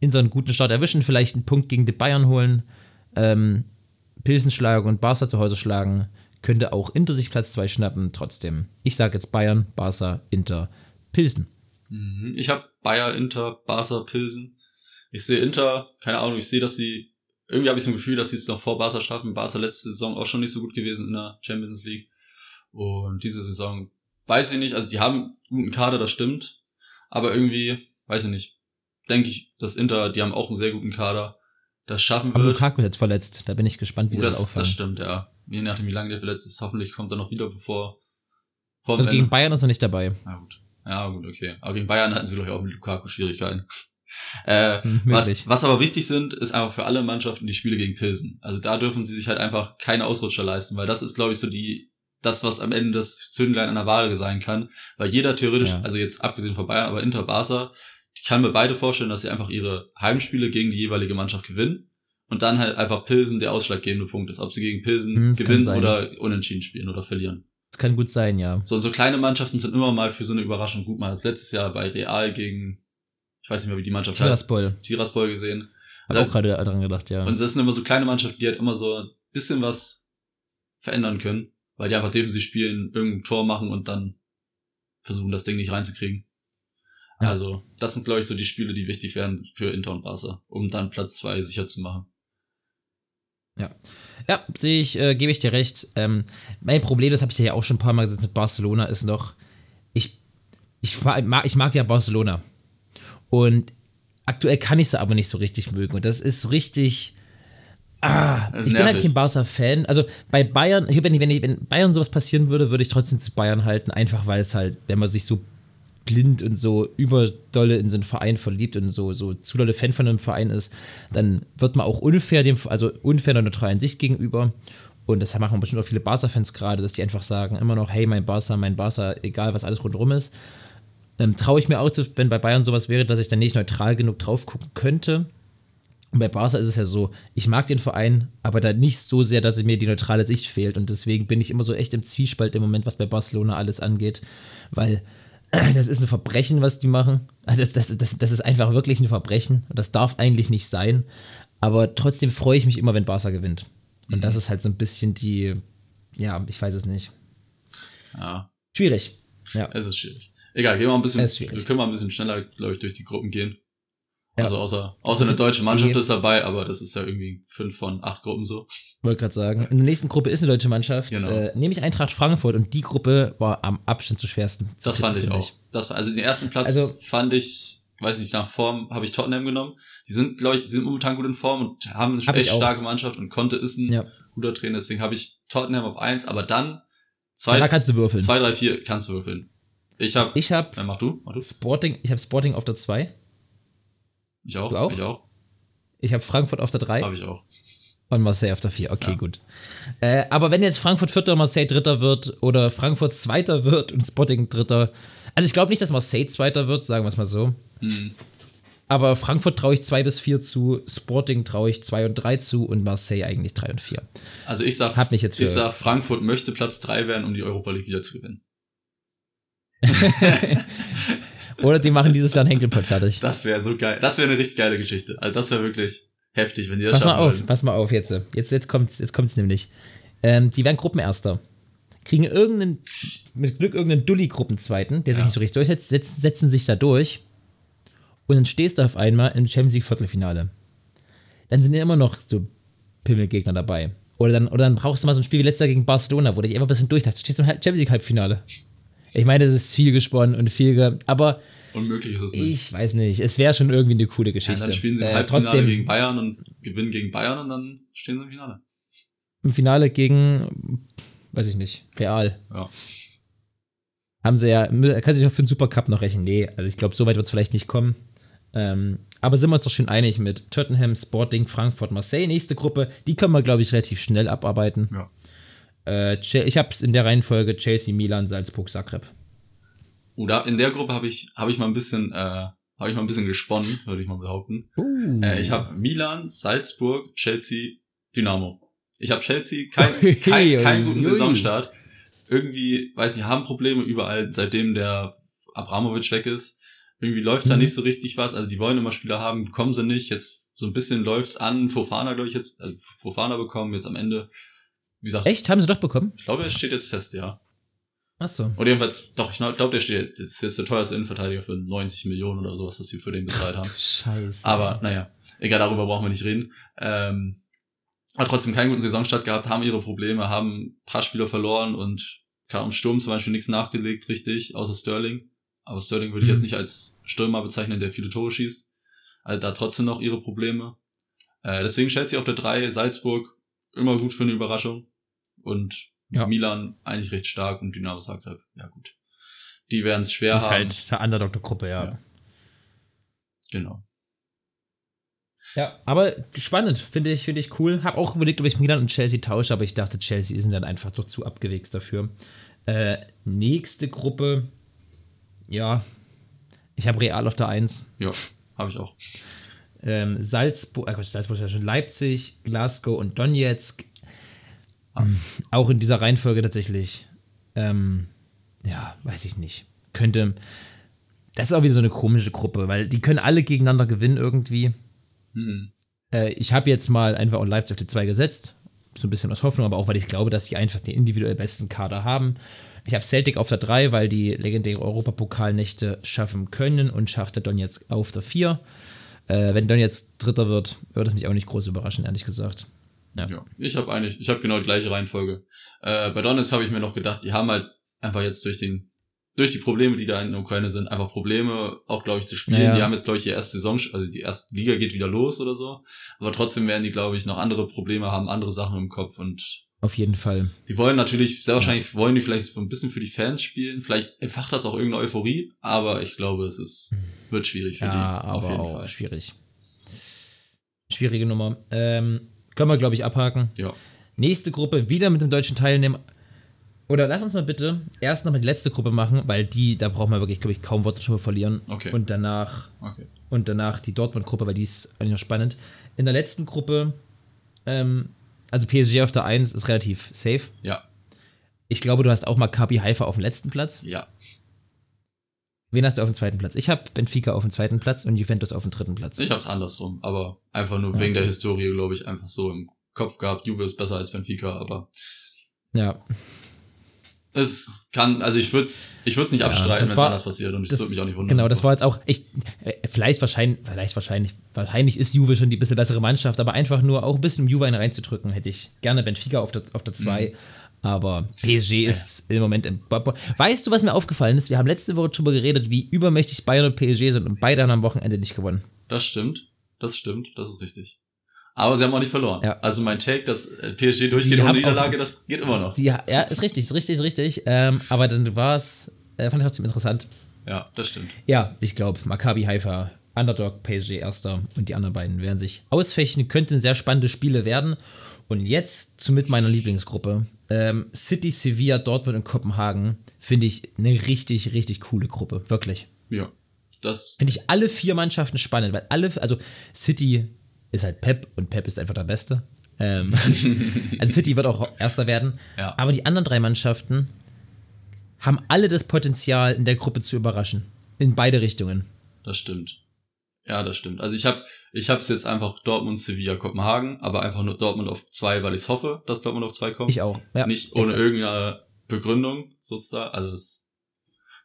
in so einen guten Start erwischen, vielleicht einen Punkt gegen die Bayern holen, ähm, Pilsen schlagen und Barca zu Hause schlagen, könnte auch Inter sich Platz 2 schnappen. Trotzdem, ich sage jetzt Bayern, Barca, Inter, Pilsen. Mhm. Ich habe Bayer, Inter, Barca, Pilsen. Ich sehe Inter, keine Ahnung, ich sehe, dass sie, irgendwie habe ich so ein Gefühl, dass sie es noch vor Barca schaffen. Barca letzte Saison auch schon nicht so gut gewesen in der Champions League. Und diese Saison weiß ich nicht, also die haben einen guten Kader, das stimmt. Aber irgendwie, weiß ich nicht, denke ich, dass Inter, die haben auch einen sehr guten Kader, das schaffen wird. Aber Lukaku ist jetzt verletzt, da bin ich gespannt, wie oh, das, das auffallen. Das stimmt, ja. Je nachdem, wie lange der verletzt ist, hoffentlich kommt er noch wieder bevor. Vor also gegen Bayern ist er nicht dabei. Ja, gut. Ja, gut, okay. Aber gegen Bayern hatten sie, glaube ich, auch mit Lukaku Schwierigkeiten. Äh, was, was aber wichtig sind, ist einfach für alle Mannschaften die Spiele gegen Pilsen. Also da dürfen sie sich halt einfach keine Ausrutscher leisten, weil das ist, glaube ich, so die, das, was am Ende das Zündlein an der Waage sein kann. Weil jeder theoretisch, ja. also jetzt abgesehen von Bayern, aber Inter Barca, ich kann mir beide vorstellen, dass sie einfach ihre Heimspiele gegen die jeweilige Mannschaft gewinnen und dann halt einfach Pilsen der ausschlaggebende Punkt ist, ob sie gegen Pilsen hm, gewinnen oder unentschieden spielen oder verlieren. Das kann gut sein, ja. So, so kleine Mannschaften sind immer mal für so eine Überraschung gut. Mal das letztes Jahr bei Real gegen, ich weiß nicht mehr, wie die Mannschaft Tiraspol. heißt. Tiraspol gesehen. Hab auch gerade daran gedacht, ja. Und es sind immer so kleine Mannschaften, die halt immer so ein bisschen was verändern können, weil die einfach defensiv spielen, irgendein Tor machen und dann versuchen, das Ding nicht reinzukriegen. Ja. Also, das sind, glaube ich, so die Spiele, die wichtig wären für Inter und Barca, um dann Platz zwei sicher zu machen. Ja. Ja, sehe ich, äh, gebe ich dir recht. Ähm, mein Problem, das habe ich dir ja auch schon ein paar Mal gesagt mit Barcelona, ist noch, ich, ich, mag, ich mag ja Barcelona. Und aktuell kann ich sie aber nicht so richtig mögen. Und das ist richtig. Ah, ich bin halt kein Barca-Fan. Also bei Bayern, ich wenn, wenn, wenn Bayern sowas passieren würde, würde ich trotzdem zu Bayern halten, einfach weil es halt, wenn man sich so blind und so überdolle in so einen Verein verliebt und so, so zu dolle Fan von einem Verein ist, dann wird man auch unfair dem, also unfair der neutralen Sicht gegenüber. Und das machen bestimmt auch viele Barca-Fans gerade, dass die einfach sagen, immer noch, hey, mein Barca, mein Barca, egal was alles rundherum ist. Ähm, Traue ich mir auch, wenn bei Bayern sowas wäre, dass ich dann nicht neutral genug drauf gucken könnte. Und bei Barca ist es ja so, ich mag den Verein, aber da nicht so sehr, dass mir die neutrale Sicht fehlt. Und deswegen bin ich immer so echt im Zwiespalt im Moment, was bei Barcelona alles angeht. Weil das ist ein Verbrechen, was die machen. Das, das, das, das ist einfach wirklich ein Verbrechen. Und das darf eigentlich nicht sein. Aber trotzdem freue ich mich immer, wenn Barca gewinnt. Und mhm. das ist halt so ein bisschen die, ja, ich weiß es nicht. Ja. Schwierig. Ja. Es ist schwierig. Egal, gehen wir ein bisschen, wir können mal ein bisschen schneller, glaube ich, durch die Gruppen gehen. Ja. Also außer, außer eine deutsche Mannschaft die, ist dabei, aber das ist ja irgendwie fünf von acht Gruppen so. Wollte gerade sagen. In der nächsten Gruppe ist eine deutsche Mannschaft, genau. äh, nämlich Eintracht Frankfurt und die Gruppe war am Abstand zu schwersten. Zu das fand ich auch. Ich. Das war, also den ersten Platz also, fand ich, weiß nicht, nach Form habe ich Tottenham genommen. Die sind, glaube ich, die sind momentan gut in Form und haben eine hab echt starke Mannschaft und Conte ist ein ja. guter Trainer, deswegen habe ich Tottenham auf eins, aber dann zwei, da kannst du würfeln. Zwei, drei, vier kannst du würfeln. Ich habe, ich habe, äh, mach du, mach du. Sporting, ich habe Sporting auf der zwei. Ich auch. Auch? Ich auch. Ich habe Frankfurt auf der 3. Habe ich auch. Und Marseille auf der 4. Okay, ja. gut. Äh, aber wenn jetzt Frankfurt Vierter, Marseille Dritter wird oder Frankfurt Zweiter wird und Spotting Dritter. Also ich glaube nicht, dass Marseille Zweiter wird, sagen wir es mal so. Mhm. Aber Frankfurt traue ich 2 bis 4 zu, Sporting traue ich 2 und 3 zu und Marseille eigentlich 3 und 4. Also ich sag, Hab mich jetzt ich sag, Frankfurt möchte Platz 3 werden, um die Europa League wieder zu gewinnen. Oder die machen dieses Jahr einen Henkelpott fertig. Das wäre so geil. Das wäre eine richtig geile Geschichte. Also das wäre wirklich heftig, wenn die das pass schaffen. Pass mal auf, würden. pass mal auf jetzt. Jetzt, jetzt kommt's, jetzt kommt's nämlich. Ähm, die werden Gruppenerster. Kriegen irgendeinen, mit Glück irgendeinen Dulli-Gruppenzweiten, der sich ja. nicht so richtig durchsetzt, setzen, setzen sich da durch. Und dann stehst du auf einmal im Champions League Viertelfinale. Dann sind ja immer noch so Pimmelgegner dabei. Oder dann, oder dann brauchst du mal so ein Spiel wie letzter gegen Barcelona, wo du dich einfach ein bisschen durchdacht. Du stehst im Champions League Halbfinale. Ich meine, es ist viel gesponnen und viel, ge aber unmöglich ist es nicht. Ich weiß nicht. Es wäre schon irgendwie eine coole Geschichte. Ja, dann spielen sie im äh, Halbfinale trotzdem, gegen Bayern und gewinnen gegen Bayern und dann stehen sie im Finale. Im Finale gegen, weiß ich nicht, Real. Ja. Haben sie ja, kann sich auch für den Supercup noch rechnen. Nee, also ich glaube, so weit wird es vielleicht nicht kommen. Ähm, aber sind wir uns doch schon einig mit Tottenham, Sporting, Frankfurt, Marseille. Nächste Gruppe, die können wir, glaube ich, relativ schnell abarbeiten. Ja. Äh, ich habe es in der Reihenfolge Chelsea, Milan, Salzburg, Zagreb. Oder in der Gruppe habe ich habe ich mal ein bisschen äh, habe ich mal ein bisschen gesponnen, würde ich mal behaupten. Uh. Äh, ich habe Milan, Salzburg, Chelsea, Dynamo. Ich habe Chelsea keinen kein, kein guten Saisonstart. Irgendwie, weiß nicht, haben Probleme überall, seitdem der Abramovic weg ist. Irgendwie läuft mhm. da nicht so richtig was. Also die wollen immer Spieler haben, bekommen sie nicht. Jetzt so ein bisschen läuft's an. Fofana, glaube ich, jetzt, also Fofana bekommen, jetzt am Ende wie gesagt. Echt? Haben sie doch bekommen? Ich glaube, es steht jetzt fest, ja. Ach so. Oder jedenfalls, doch, ich glaube, der steht, das ist jetzt der teuerste Innenverteidiger für 90 Millionen oder sowas, was sie für den bezahlt haben. Scheiße. Aber naja, egal, darüber brauchen wir nicht reden. Ähm, hat trotzdem keinen guten Saisonstart gehabt, haben ihre Probleme, haben ein paar Spieler verloren und kam Sturm zum Beispiel nichts nachgelegt, richtig, außer Sterling. Aber Sterling würde ich jetzt mhm. nicht als Stürmer bezeichnen, der viele Tore schießt. Also da trotzdem noch ihre Probleme. Äh, deswegen stellt sie auf der 3 Salzburg immer gut für eine Überraschung. Und ja. Milan eigentlich recht stark und Dynamo Zagreb, ja gut. Die werden es schwer und haben. Halt der Underdog der Gruppe, ja. ja. Genau. Ja, aber spannend, finde ich, finde ich cool. Hab auch überlegt, ob ich Milan und Chelsea tausche, aber ich dachte, Chelsea sind dann einfach doch zu abgewichst dafür. Äh, nächste Gruppe, ja, ich habe Real auf der 1. Ja, habe ich auch. Ähm, Salzburg, äh, Salzburg ist ja schon Leipzig, Glasgow und Donetsk. Ähm, auch in dieser Reihenfolge tatsächlich. Ähm, ja, weiß ich nicht. Könnte. Das ist auch wieder so eine komische Gruppe, weil die können alle gegeneinander gewinnen irgendwie. Mhm. Äh, ich habe jetzt mal einfach auch Leipzig auf die 2 gesetzt. So ein bisschen aus Hoffnung, aber auch weil ich glaube, dass sie einfach den individuell besten Kader haben. Ich habe Celtic auf der 3, weil die legendäre Europapokalnächte schaffen können und Schachter Donetsk auf der 4. Äh, wenn Donetsk Dritter wird, würde es mich auch nicht groß überraschen, ehrlich gesagt. Ja. ja. Ich habe eigentlich, ich habe genau die gleiche Reihenfolge. Äh, bei Donetsk habe ich mir noch gedacht, die haben halt einfach jetzt durch den durch die Probleme, die da in der Ukraine sind, einfach Probleme, auch glaube ich, zu spielen. Ja, ja. Die haben jetzt, glaube ich, die erste Saison, also die erste Liga geht wieder los oder so. Aber trotzdem werden die, glaube ich, noch andere Probleme haben, andere Sachen im Kopf und auf jeden Fall. Die wollen natürlich, sehr wahrscheinlich wollen die vielleicht so ein bisschen für die Fans spielen. Vielleicht entfacht das auch irgendeine Euphorie, aber ich glaube, es ist, wird schwierig für ja, die. Auf jeden Fall. Schwierig. Schwierige Nummer. Ähm, können wir, glaube ich, abhaken. Ja. Nächste Gruppe, wieder mit dem deutschen Teilnehmer. Oder lass uns mal bitte erst nochmal die letzte Gruppe machen, weil die, da brauchen wir wirklich, glaube ich, kaum Worte drüber verlieren. Okay. Und danach, okay. und danach die Dortmund-Gruppe, weil die ist eigentlich noch spannend. In der letzten Gruppe, ähm, also PSG auf der 1 ist relativ safe. Ja. Ich glaube, du hast auch mal Maccabi Haifa auf dem letzten Platz. Ja. Wen hast du auf dem zweiten Platz? Ich habe Benfica auf dem zweiten Platz und Juventus auf dem dritten Platz. Ich habe es andersrum, aber einfach nur okay. wegen der Historie, glaube ich, einfach so im Kopf gehabt. Juve ist besser als Benfica, aber. Ja. Es kann, also ich würde es ich würd's nicht ja, abstreiten, wenn es anders passiert und das würde mich auch nicht wundern. Genau, das war jetzt auch, ich, äh, vielleicht wahrscheinlich, vielleicht wahrscheinlich, wahrscheinlich ist Juve schon die bisschen bessere Mannschaft, aber einfach nur auch ein bisschen um Juve reinzudrücken, hätte ich gerne Benfica auf der 2. Auf der zwei. Mhm. Aber PSG ist ja. im Moment im. Weißt du, was mir aufgefallen ist? Wir haben letzte Woche darüber geredet, wie übermächtig Bayern und PSG sind und beide haben am Wochenende nicht gewonnen. Das stimmt. Das stimmt. Das ist richtig. Aber sie haben auch nicht verloren. Ja. Also mein Take, dass äh, PSG durchgeht ohne Niederlage, das geht immer noch. Die, ja, ist richtig, ist richtig, ist richtig. Ähm, aber dann war es, äh, fand ich trotzdem interessant. Ja, das stimmt. Ja, ich glaube, Maccabi Haifa, Underdog, PSG Erster und die anderen beiden werden sich ausfechten, könnten sehr spannende Spiele werden. Und jetzt zu mit meiner Lieblingsgruppe. Ähm, City, Sevilla, Dortmund und Kopenhagen finde ich eine richtig, richtig coole Gruppe. Wirklich. Ja. Das finde ich alle vier Mannschaften spannend, weil alle, also City ist halt Pep und Pep ist einfach der Beste. Ähm, also City wird auch Erster werden. Ja. Aber die anderen drei Mannschaften haben alle das Potenzial, in der Gruppe zu überraschen. In beide Richtungen. Das stimmt. Ja, das stimmt. Also ich habe ich habe es jetzt einfach Dortmund, Sevilla, Kopenhagen, aber einfach nur Dortmund auf zwei, weil ich hoffe, dass Dortmund auf zwei kommt. Ich auch. Ja, Nicht ohne exakt. irgendeine Begründung sozusagen. Also es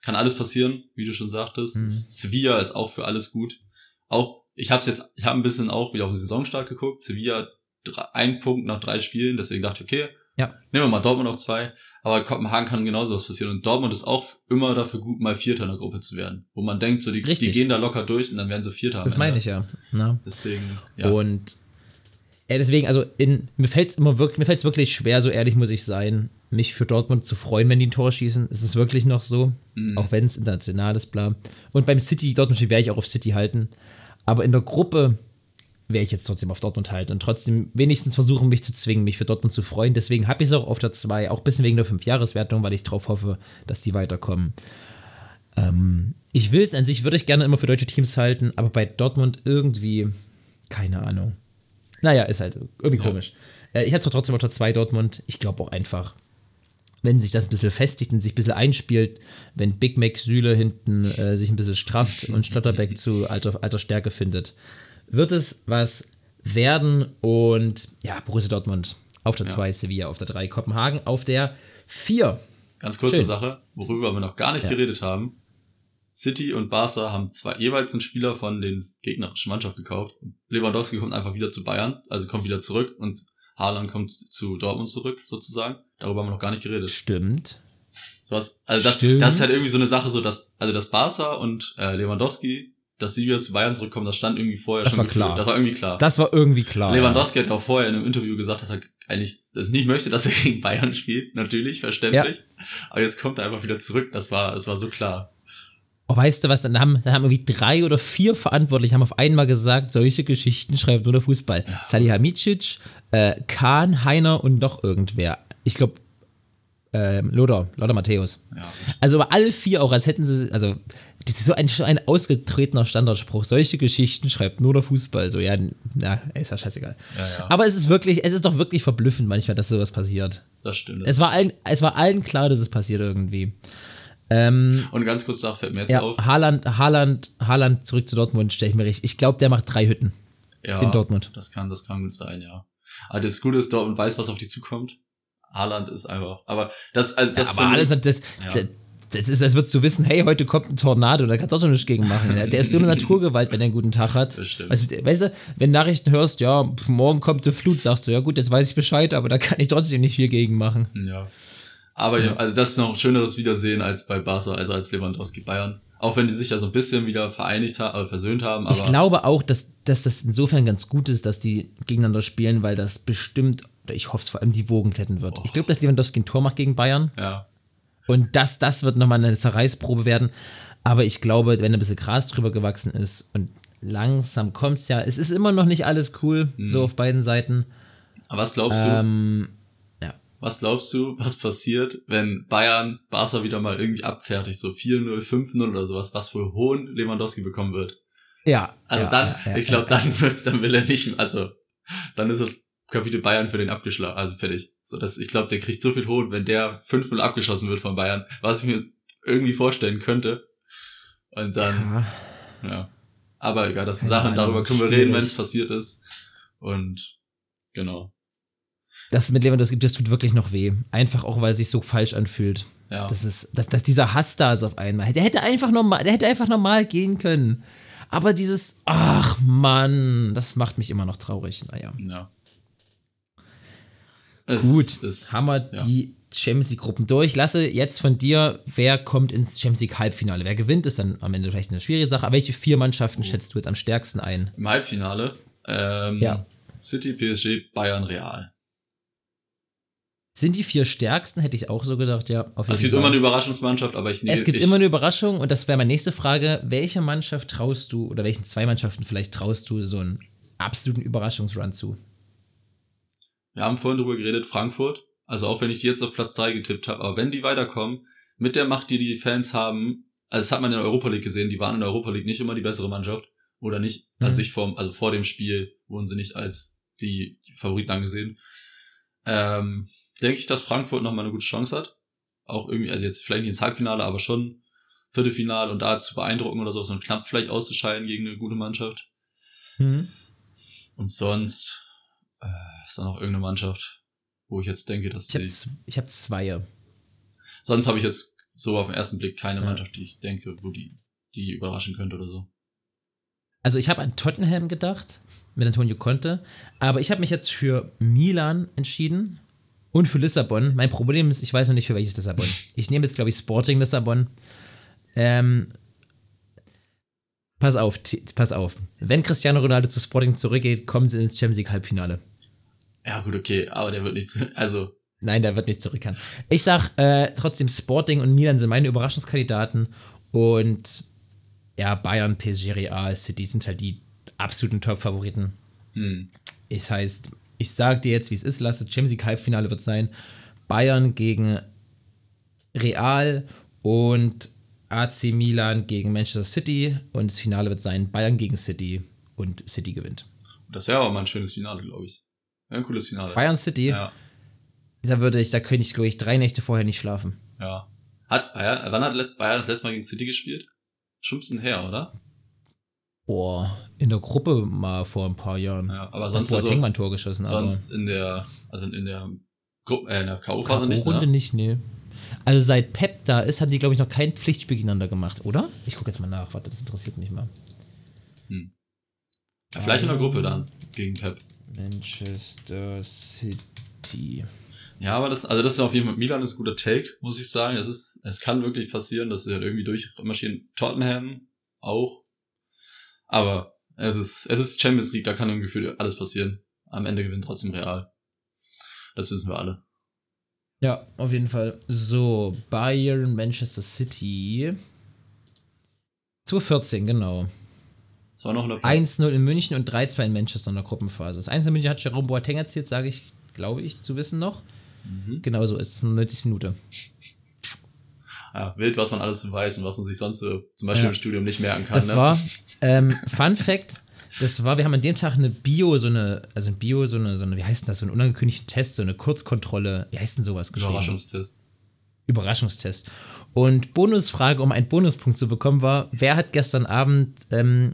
kann alles passieren, wie du schon sagtest. Mhm. Sevilla ist auch für alles gut. Auch ich habe jetzt, ich habe ein bisschen auch wieder auf den Saisonstart geguckt. Sevilla drei, ein Punkt nach drei Spielen, deswegen dachte ich, okay, ja. nehmen wir mal Dortmund auf zwei. Aber Kopenhagen kann genauso was passieren. Und Dortmund ist auch immer dafür gut, mal Vierter in der Gruppe zu werden. Wo man denkt, so die, die gehen da locker durch und dann werden sie Vierter. Das meine ich ja. Na? Deswegen, ja. Und ja, deswegen, also in, mir fällt es immer wirklich, mir fällt wirklich schwer, so ehrlich muss ich sein, mich für Dortmund zu freuen, wenn die ein Tor schießen. Es ist wirklich noch so, mhm. auch wenn es international ist, bla. Und beim City, Dortmund werde ich auch auf City halten. Aber in der Gruppe wäre ich jetzt trotzdem auf Dortmund halten und trotzdem wenigstens versuchen, mich zu zwingen, mich für Dortmund zu freuen. Deswegen habe ich es auch auf der 2, auch ein bisschen wegen der 5-Jahres-Wertung, weil ich darauf hoffe, dass die weiterkommen. Ähm, ich will es an sich, würde ich gerne immer für deutsche Teams halten, aber bei Dortmund irgendwie, keine Ahnung. Naja, ist halt irgendwie ja. komisch. Äh, ich zwar trotzdem auf der 2 Dortmund, ich glaube auch einfach, wenn sich das ein bisschen festigt und sich ein bisschen einspielt, wenn Big Mac Süle hinten äh, sich ein bisschen strafft und Schlotterbeck zu alter, alter Stärke findet, wird es was werden und ja, Borussia Dortmund auf der 2, ja. Sevilla auf der 3, Kopenhagen auf der 4. ganz kurze Schön. Sache, worüber wir noch gar nicht ja. geredet haben. City und Barca haben zwar jeweils einen Spieler von den gegnerischen Mannschaft gekauft. Lewandowski kommt einfach wieder zu Bayern, also kommt wieder zurück und Haaland kommt zu Dortmund zurück, sozusagen. Darüber haben wir noch gar nicht geredet. Stimmt. Sowas, also das, Stimmt. das ist halt irgendwie so eine Sache, so dass, also das Barca und äh, Lewandowski, dass sie wieder zu Bayern zurückkommen, das stand irgendwie vorher das schon war gefühlt. klar. Das war irgendwie klar. Das war irgendwie klar. Lewandowski ja. hat auch vorher in einem Interview gesagt, dass er eigentlich das nicht möchte, dass er gegen Bayern spielt. Natürlich, verständlich. Ja. Aber jetzt kommt er einfach wieder zurück. Das war, das war so klar. Oh, weißt du was, dann haben, dann haben irgendwie drei oder vier Verantwortliche haben auf einmal gesagt, solche Geschichten schreibt nur der Fußball. Ja. Salihamidzic, äh, Kahn, Heiner und noch irgendwer. Ich glaube, äh, Lothar, Lothar Matthäus. Ja. Also aber alle vier auch, als hätten sie, also das ist so ein, ein ausgetretener Standardspruch. Solche Geschichten schreibt nur der Fußball. So, ja, na, ist ja scheißegal. Ja, ja. Aber es ist wirklich, es ist doch wirklich verblüffend manchmal, dass sowas passiert. Das stimmt. Das es, war allen, es war allen klar, dass es passiert irgendwie. Ähm, und ganz kurz da fällt mir jetzt ja, auf. Haaland, Haaland, Haaland zurück zu Dortmund, stelle ich mir richtig. Ich glaube, der macht drei Hütten. Ja, in Dortmund. Das kann, das kann gut sein, ja. Aber das Gute ist, Dortmund weiß, was auf die zukommt. Haaland ist einfach. Aber das, also das ja, aber alles, das, ja. Das ist, als würdest du wissen, hey, heute kommt ein Tornado, da kannst du auch nichts gegen machen. Der ist so eine Naturgewalt, wenn er einen guten Tag hat. Das stimmt. Also, weißt du, wenn Nachrichten hörst, ja, morgen kommt eine Flut, sagst du, ja gut, jetzt weiß ich Bescheid, aber da kann ich trotzdem nicht viel gegen machen. Ja. Aber ja. also das ist noch ein schöneres Wiedersehen als bei Barca, also als Lewandowski Bayern. Auch wenn die sich ja so ein bisschen wieder vereinigt haben, äh, versöhnt haben. Aber ich glaube auch, dass, dass das insofern ganz gut ist, dass die gegeneinander spielen, weil das bestimmt, oder ich hoffe es vor allem, die Wogen kletten wird. Oh. Ich glaube, dass Lewandowski ein Tor macht gegen Bayern. Ja. Und das, das wird nochmal eine Zerreißprobe werden. Aber ich glaube, wenn ein bisschen Gras drüber gewachsen ist und langsam kommt es ja, es ist immer noch nicht alles cool, mhm. so auf beiden Seiten. Aber was glaubst ähm, du? Was glaubst du, was passiert, wenn Bayern Barca wieder mal irgendwie abfertigt, so 4-0, 5-0 oder sowas, was für hohen Lewandowski bekommen wird? Ja. Also ja, dann, ja, ich glaube, ja, dann wird, dann will er nicht, also dann ist das Kapitel Bayern für den abgeschlagen, also fertig. So, dass ich glaube, der kriegt so viel hohen, wenn der 5-0 abgeschossen wird von Bayern, was ich mir irgendwie vorstellen könnte. Und dann, ja. Aber egal, das sind Sachen, darüber können wir reden, wenn es passiert ist. Und genau das mit Lewandowski, das tut wirklich noch weh. Einfach auch, weil es sich so falsch anfühlt. Ja. Das ist, dass, dass dieser Hass da ist auf einmal. Der hätte einfach normal, der hätte einfach normal gehen können. Aber dieses, ach Mann, das macht mich immer noch traurig. Naja. Ja. Es Gut, ist, haben wir ja. die Champions League Gruppen durch. Lasse jetzt von dir, wer kommt ins Champions League Halbfinale? Wer gewinnt, ist dann am Ende vielleicht eine schwierige Sache. Aber welche vier Mannschaften oh. schätzt du jetzt am stärksten ein? Im Halbfinale? Ähm, ja. City, PSG, Bayern, Real. Sind die vier stärksten, hätte ich auch so gedacht, ja. Auf jeden es gibt Fall. immer eine Überraschungsmannschaft, aber ich nehme. Es gibt ich, immer eine Überraschung und das wäre meine nächste Frage. Welche Mannschaft traust du oder welchen zwei Mannschaften vielleicht traust du so einen absoluten Überraschungsrun zu? Wir haben vorhin drüber geredet, Frankfurt. Also auch wenn ich die jetzt auf Platz 3 getippt habe, aber wenn die weiterkommen, mit der Macht, die die Fans haben, also das hat man in der Europa League gesehen, die waren in der Europa League nicht immer die bessere Mannschaft oder nicht, mhm. also sich vor, also vor dem Spiel wurden sie nicht als die Favoriten angesehen. Ähm, denke ich, dass Frankfurt nochmal eine gute Chance hat. Auch irgendwie, also jetzt vielleicht nicht ins Halbfinale, aber schon Viertelfinale und da zu beeindrucken oder so, so knapp vielleicht auszuscheiden gegen eine gute Mannschaft. Mhm. Und sonst äh, ist da noch irgendeine Mannschaft, wo ich jetzt denke, dass ich sie. Hab, ich habe zwei. Sonst habe ich jetzt so auf den ersten Blick keine ja. Mannschaft, die ich denke, wo die, die überraschen könnte oder so. Also ich habe an Tottenham gedacht mit Antonio Conte, aber ich habe mich jetzt für Milan entschieden, und für Lissabon. Mein Problem ist, ich weiß noch nicht für welches Lissabon. Ich nehme jetzt, glaube ich, Sporting Lissabon. Ähm, pass auf, pass auf. Wenn Cristiano Ronaldo zu Sporting zurückgeht, kommen sie ins Champions League Halbfinale. Ja, gut, okay, aber der wird nicht, also. Nein, der wird nicht zurückkehren. Ich sag äh, trotzdem, Sporting und Milan sind meine Überraschungskandidaten und ja, Bayern, PSG, Real, City sind halt die absoluten Top-Favoriten. Hm. Es heißt, ich sage dir jetzt, wie es ist, lasse Champions League Halbfinale wird sein Bayern gegen Real und AC Milan gegen Manchester City und das Finale wird sein Bayern gegen City und City gewinnt. Das wäre aber mal ein schönes Finale, glaube ich. Ein cooles Finale. Bayern City. Ja. Da würde ich, da könnte ich, glaube ich, drei Nächte vorher nicht schlafen. Ja. Hat Bayern, wann hat Bayern das letzte Mal gegen City gespielt? Schon ein bisschen her, oder? Boah, in der Gruppe mal vor ein paar Jahren. Ja, aber sonst hat also, ein Tor geschossen. Sonst in der, also in der Gruppe, äh, in der K.O.-Phase nicht, Runde ne? nicht, nee. Also seit Pep da ist, haben die, glaube ich, noch kein Pflichtspiel gegeneinander gemacht, oder? Ich gucke jetzt mal nach, warte, das interessiert mich mal. Hm. Ja, vielleicht in der Gruppe dann gegen Pep. Manchester City. Ja, aber das, also das ist auf jeden Fall, Milan ist ein guter Take, muss ich sagen. Es ist, es kann wirklich passieren, dass sie halt irgendwie durchmarschieren. Tottenham auch. Aber es ist, es ist Champions League, da kann im Gefühl alles passieren. Am Ende gewinnt trotzdem Real. Das wissen wir alle. Ja, auf jeden Fall. So, Bayern, Manchester City. 214, genau. Das war noch eine 1-0 in München und 3-2 in Manchester in der Gruppenphase. Das 1 in München hat Jerome Boateng erzählt, sage ich, glaube ich, zu wissen noch. Mhm. Genau so ist es, eine 90 Minute. Ja, wild, was man alles weiß und was man sich sonst so, zum Beispiel ja. im Studium nicht merken kann. Das ne? war, ähm, Fun Fact, das war, wir haben an dem Tag eine Bio, so eine, also ein Bio, so eine, so eine, wie heißt denn das, so einen unangekündigten Test, so eine Kurzkontrolle, wie heißt denn sowas geschrieben? Überraschungstest. Überraschungstest. Und Bonusfrage, um einen Bonuspunkt zu bekommen, war, wer hat gestern Abend ähm,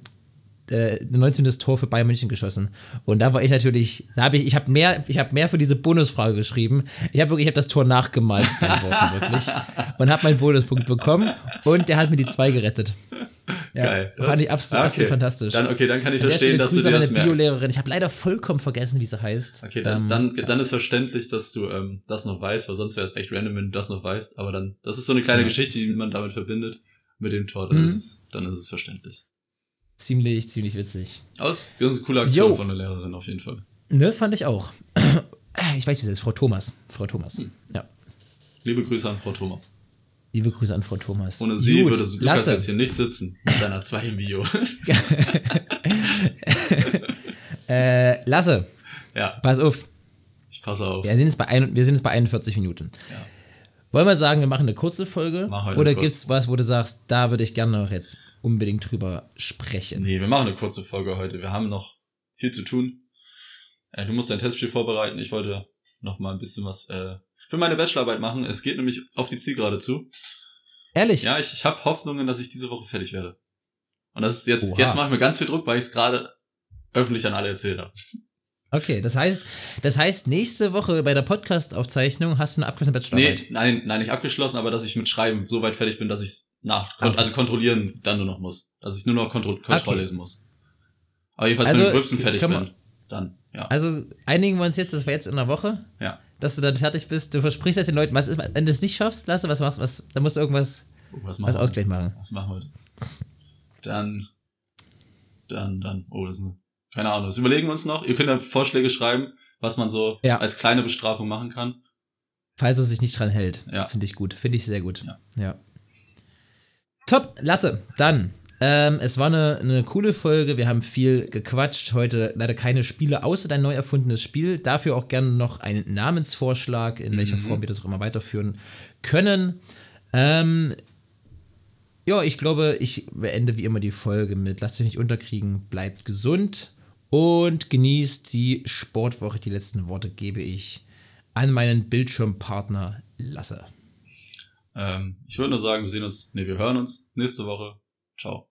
äh, 19. Tor für Bayern München geschossen. Und da war ich natürlich, da habe ich, ich habe mehr, ich habe mehr für diese Bonusfrage geschrieben. Ich habe wirklich, ich habe das Tor nachgemalt, wirklich, und habe meinen Bonuspunkt bekommen. Und der hat mir die zwei gerettet. Ja, Geil. Fand ich absolut, okay. absolut fantastisch. Dann, okay, dann kann ich verstehen, dass Grüße du dir das meine Biolehrerin. Ich habe leider vollkommen vergessen, wie sie heißt. Okay, dann, ähm, dann, dann ist verständlich, dass du ähm, das noch weißt, weil sonst wäre es echt random, wenn du das noch weißt. Aber dann, das ist so eine kleine ja. Geschichte, die man damit verbindet mit dem Tor. Dann, mhm. ist, es, dann ist es verständlich ziemlich, ziemlich witzig. Aus, das ist eine coole Aktion Yo. von der Lehrerin auf jeden Fall. Ne, fand ich auch. Ich weiß, wie sie ist, Frau Thomas. Frau Thomas, hm. ja. Liebe Grüße an Frau Thomas. Liebe Grüße an Frau Thomas. Ohne sie Gut, würde Lukas Lasse. jetzt hier nicht sitzen mit seiner 2 im Bio. äh, Lasse. Ja. Pass auf. Ich passe auf. Wir sind jetzt bei, ein, wir sind jetzt bei 41 Minuten. Ja. Wollen wir sagen, wir machen eine kurze Folge? Mach oder gibt es was, wo du sagst, da würde ich gerne noch jetzt unbedingt drüber sprechen? Nee, wir machen eine kurze Folge heute. Wir haben noch viel zu tun. Äh, du musst dein Testspiel vorbereiten. Ich wollte noch mal ein bisschen was äh, für meine Bachelorarbeit machen. Es geht nämlich auf die Zielgerade zu. Ehrlich? Ja, ich, ich habe Hoffnungen, dass ich diese Woche fertig werde. Und das ist jetzt, Oha. jetzt mache ich mir ganz viel Druck, weil ich es gerade öffentlich an alle erzählt habe. Okay, das heißt, das heißt, nächste Woche bei der Podcast-Aufzeichnung hast du eine abgeschlossene Bachelorarbeit? Nee, nein, nein, nicht abgeschlossen, aber dass ich mit Schreiben so weit fertig bin, dass ich es nach, okay. also kontrollieren dann nur noch muss. Dass ich nur noch Kontro Kontroll okay. lesen muss. Aber jedenfalls, also, wenn ich mit fertig bin, dann, ja. Also einigen wir uns jetzt, das war jetzt in einer Woche. Ja. Dass du dann fertig bist. Du versprichst das den Leuten, was ist, wenn du es nicht schaffst, Lasse, was machst du? Was, dann musst du irgendwas, was, was Ausgleich machen. Was machen wir? Dann, dann, dann, oh, das ist eine keine Ahnung, das überlegen wir uns noch. Ihr könnt ja Vorschläge schreiben, was man so ja. als kleine Bestrafung machen kann. Falls er sich nicht dran hält. Ja. Finde ich gut. Finde ich sehr gut. Ja. ja. Top, lasse. Dann. Ähm, es war eine, eine coole Folge. Wir haben viel gequatscht. Heute leider keine Spiele, außer dein neu erfundenes Spiel. Dafür auch gerne noch einen Namensvorschlag, in welcher mhm. Form wir das auch immer weiterführen können. Ähm, ja, ich glaube, ich beende wie immer die Folge mit Lasst euch nicht unterkriegen, bleibt gesund und genießt die Sportwoche. Die letzten Worte gebe ich an meinen Bildschirmpartner Lasse. Ähm, ich würde nur sagen, wir sehen uns, nee, wir hören uns nächste Woche. Ciao.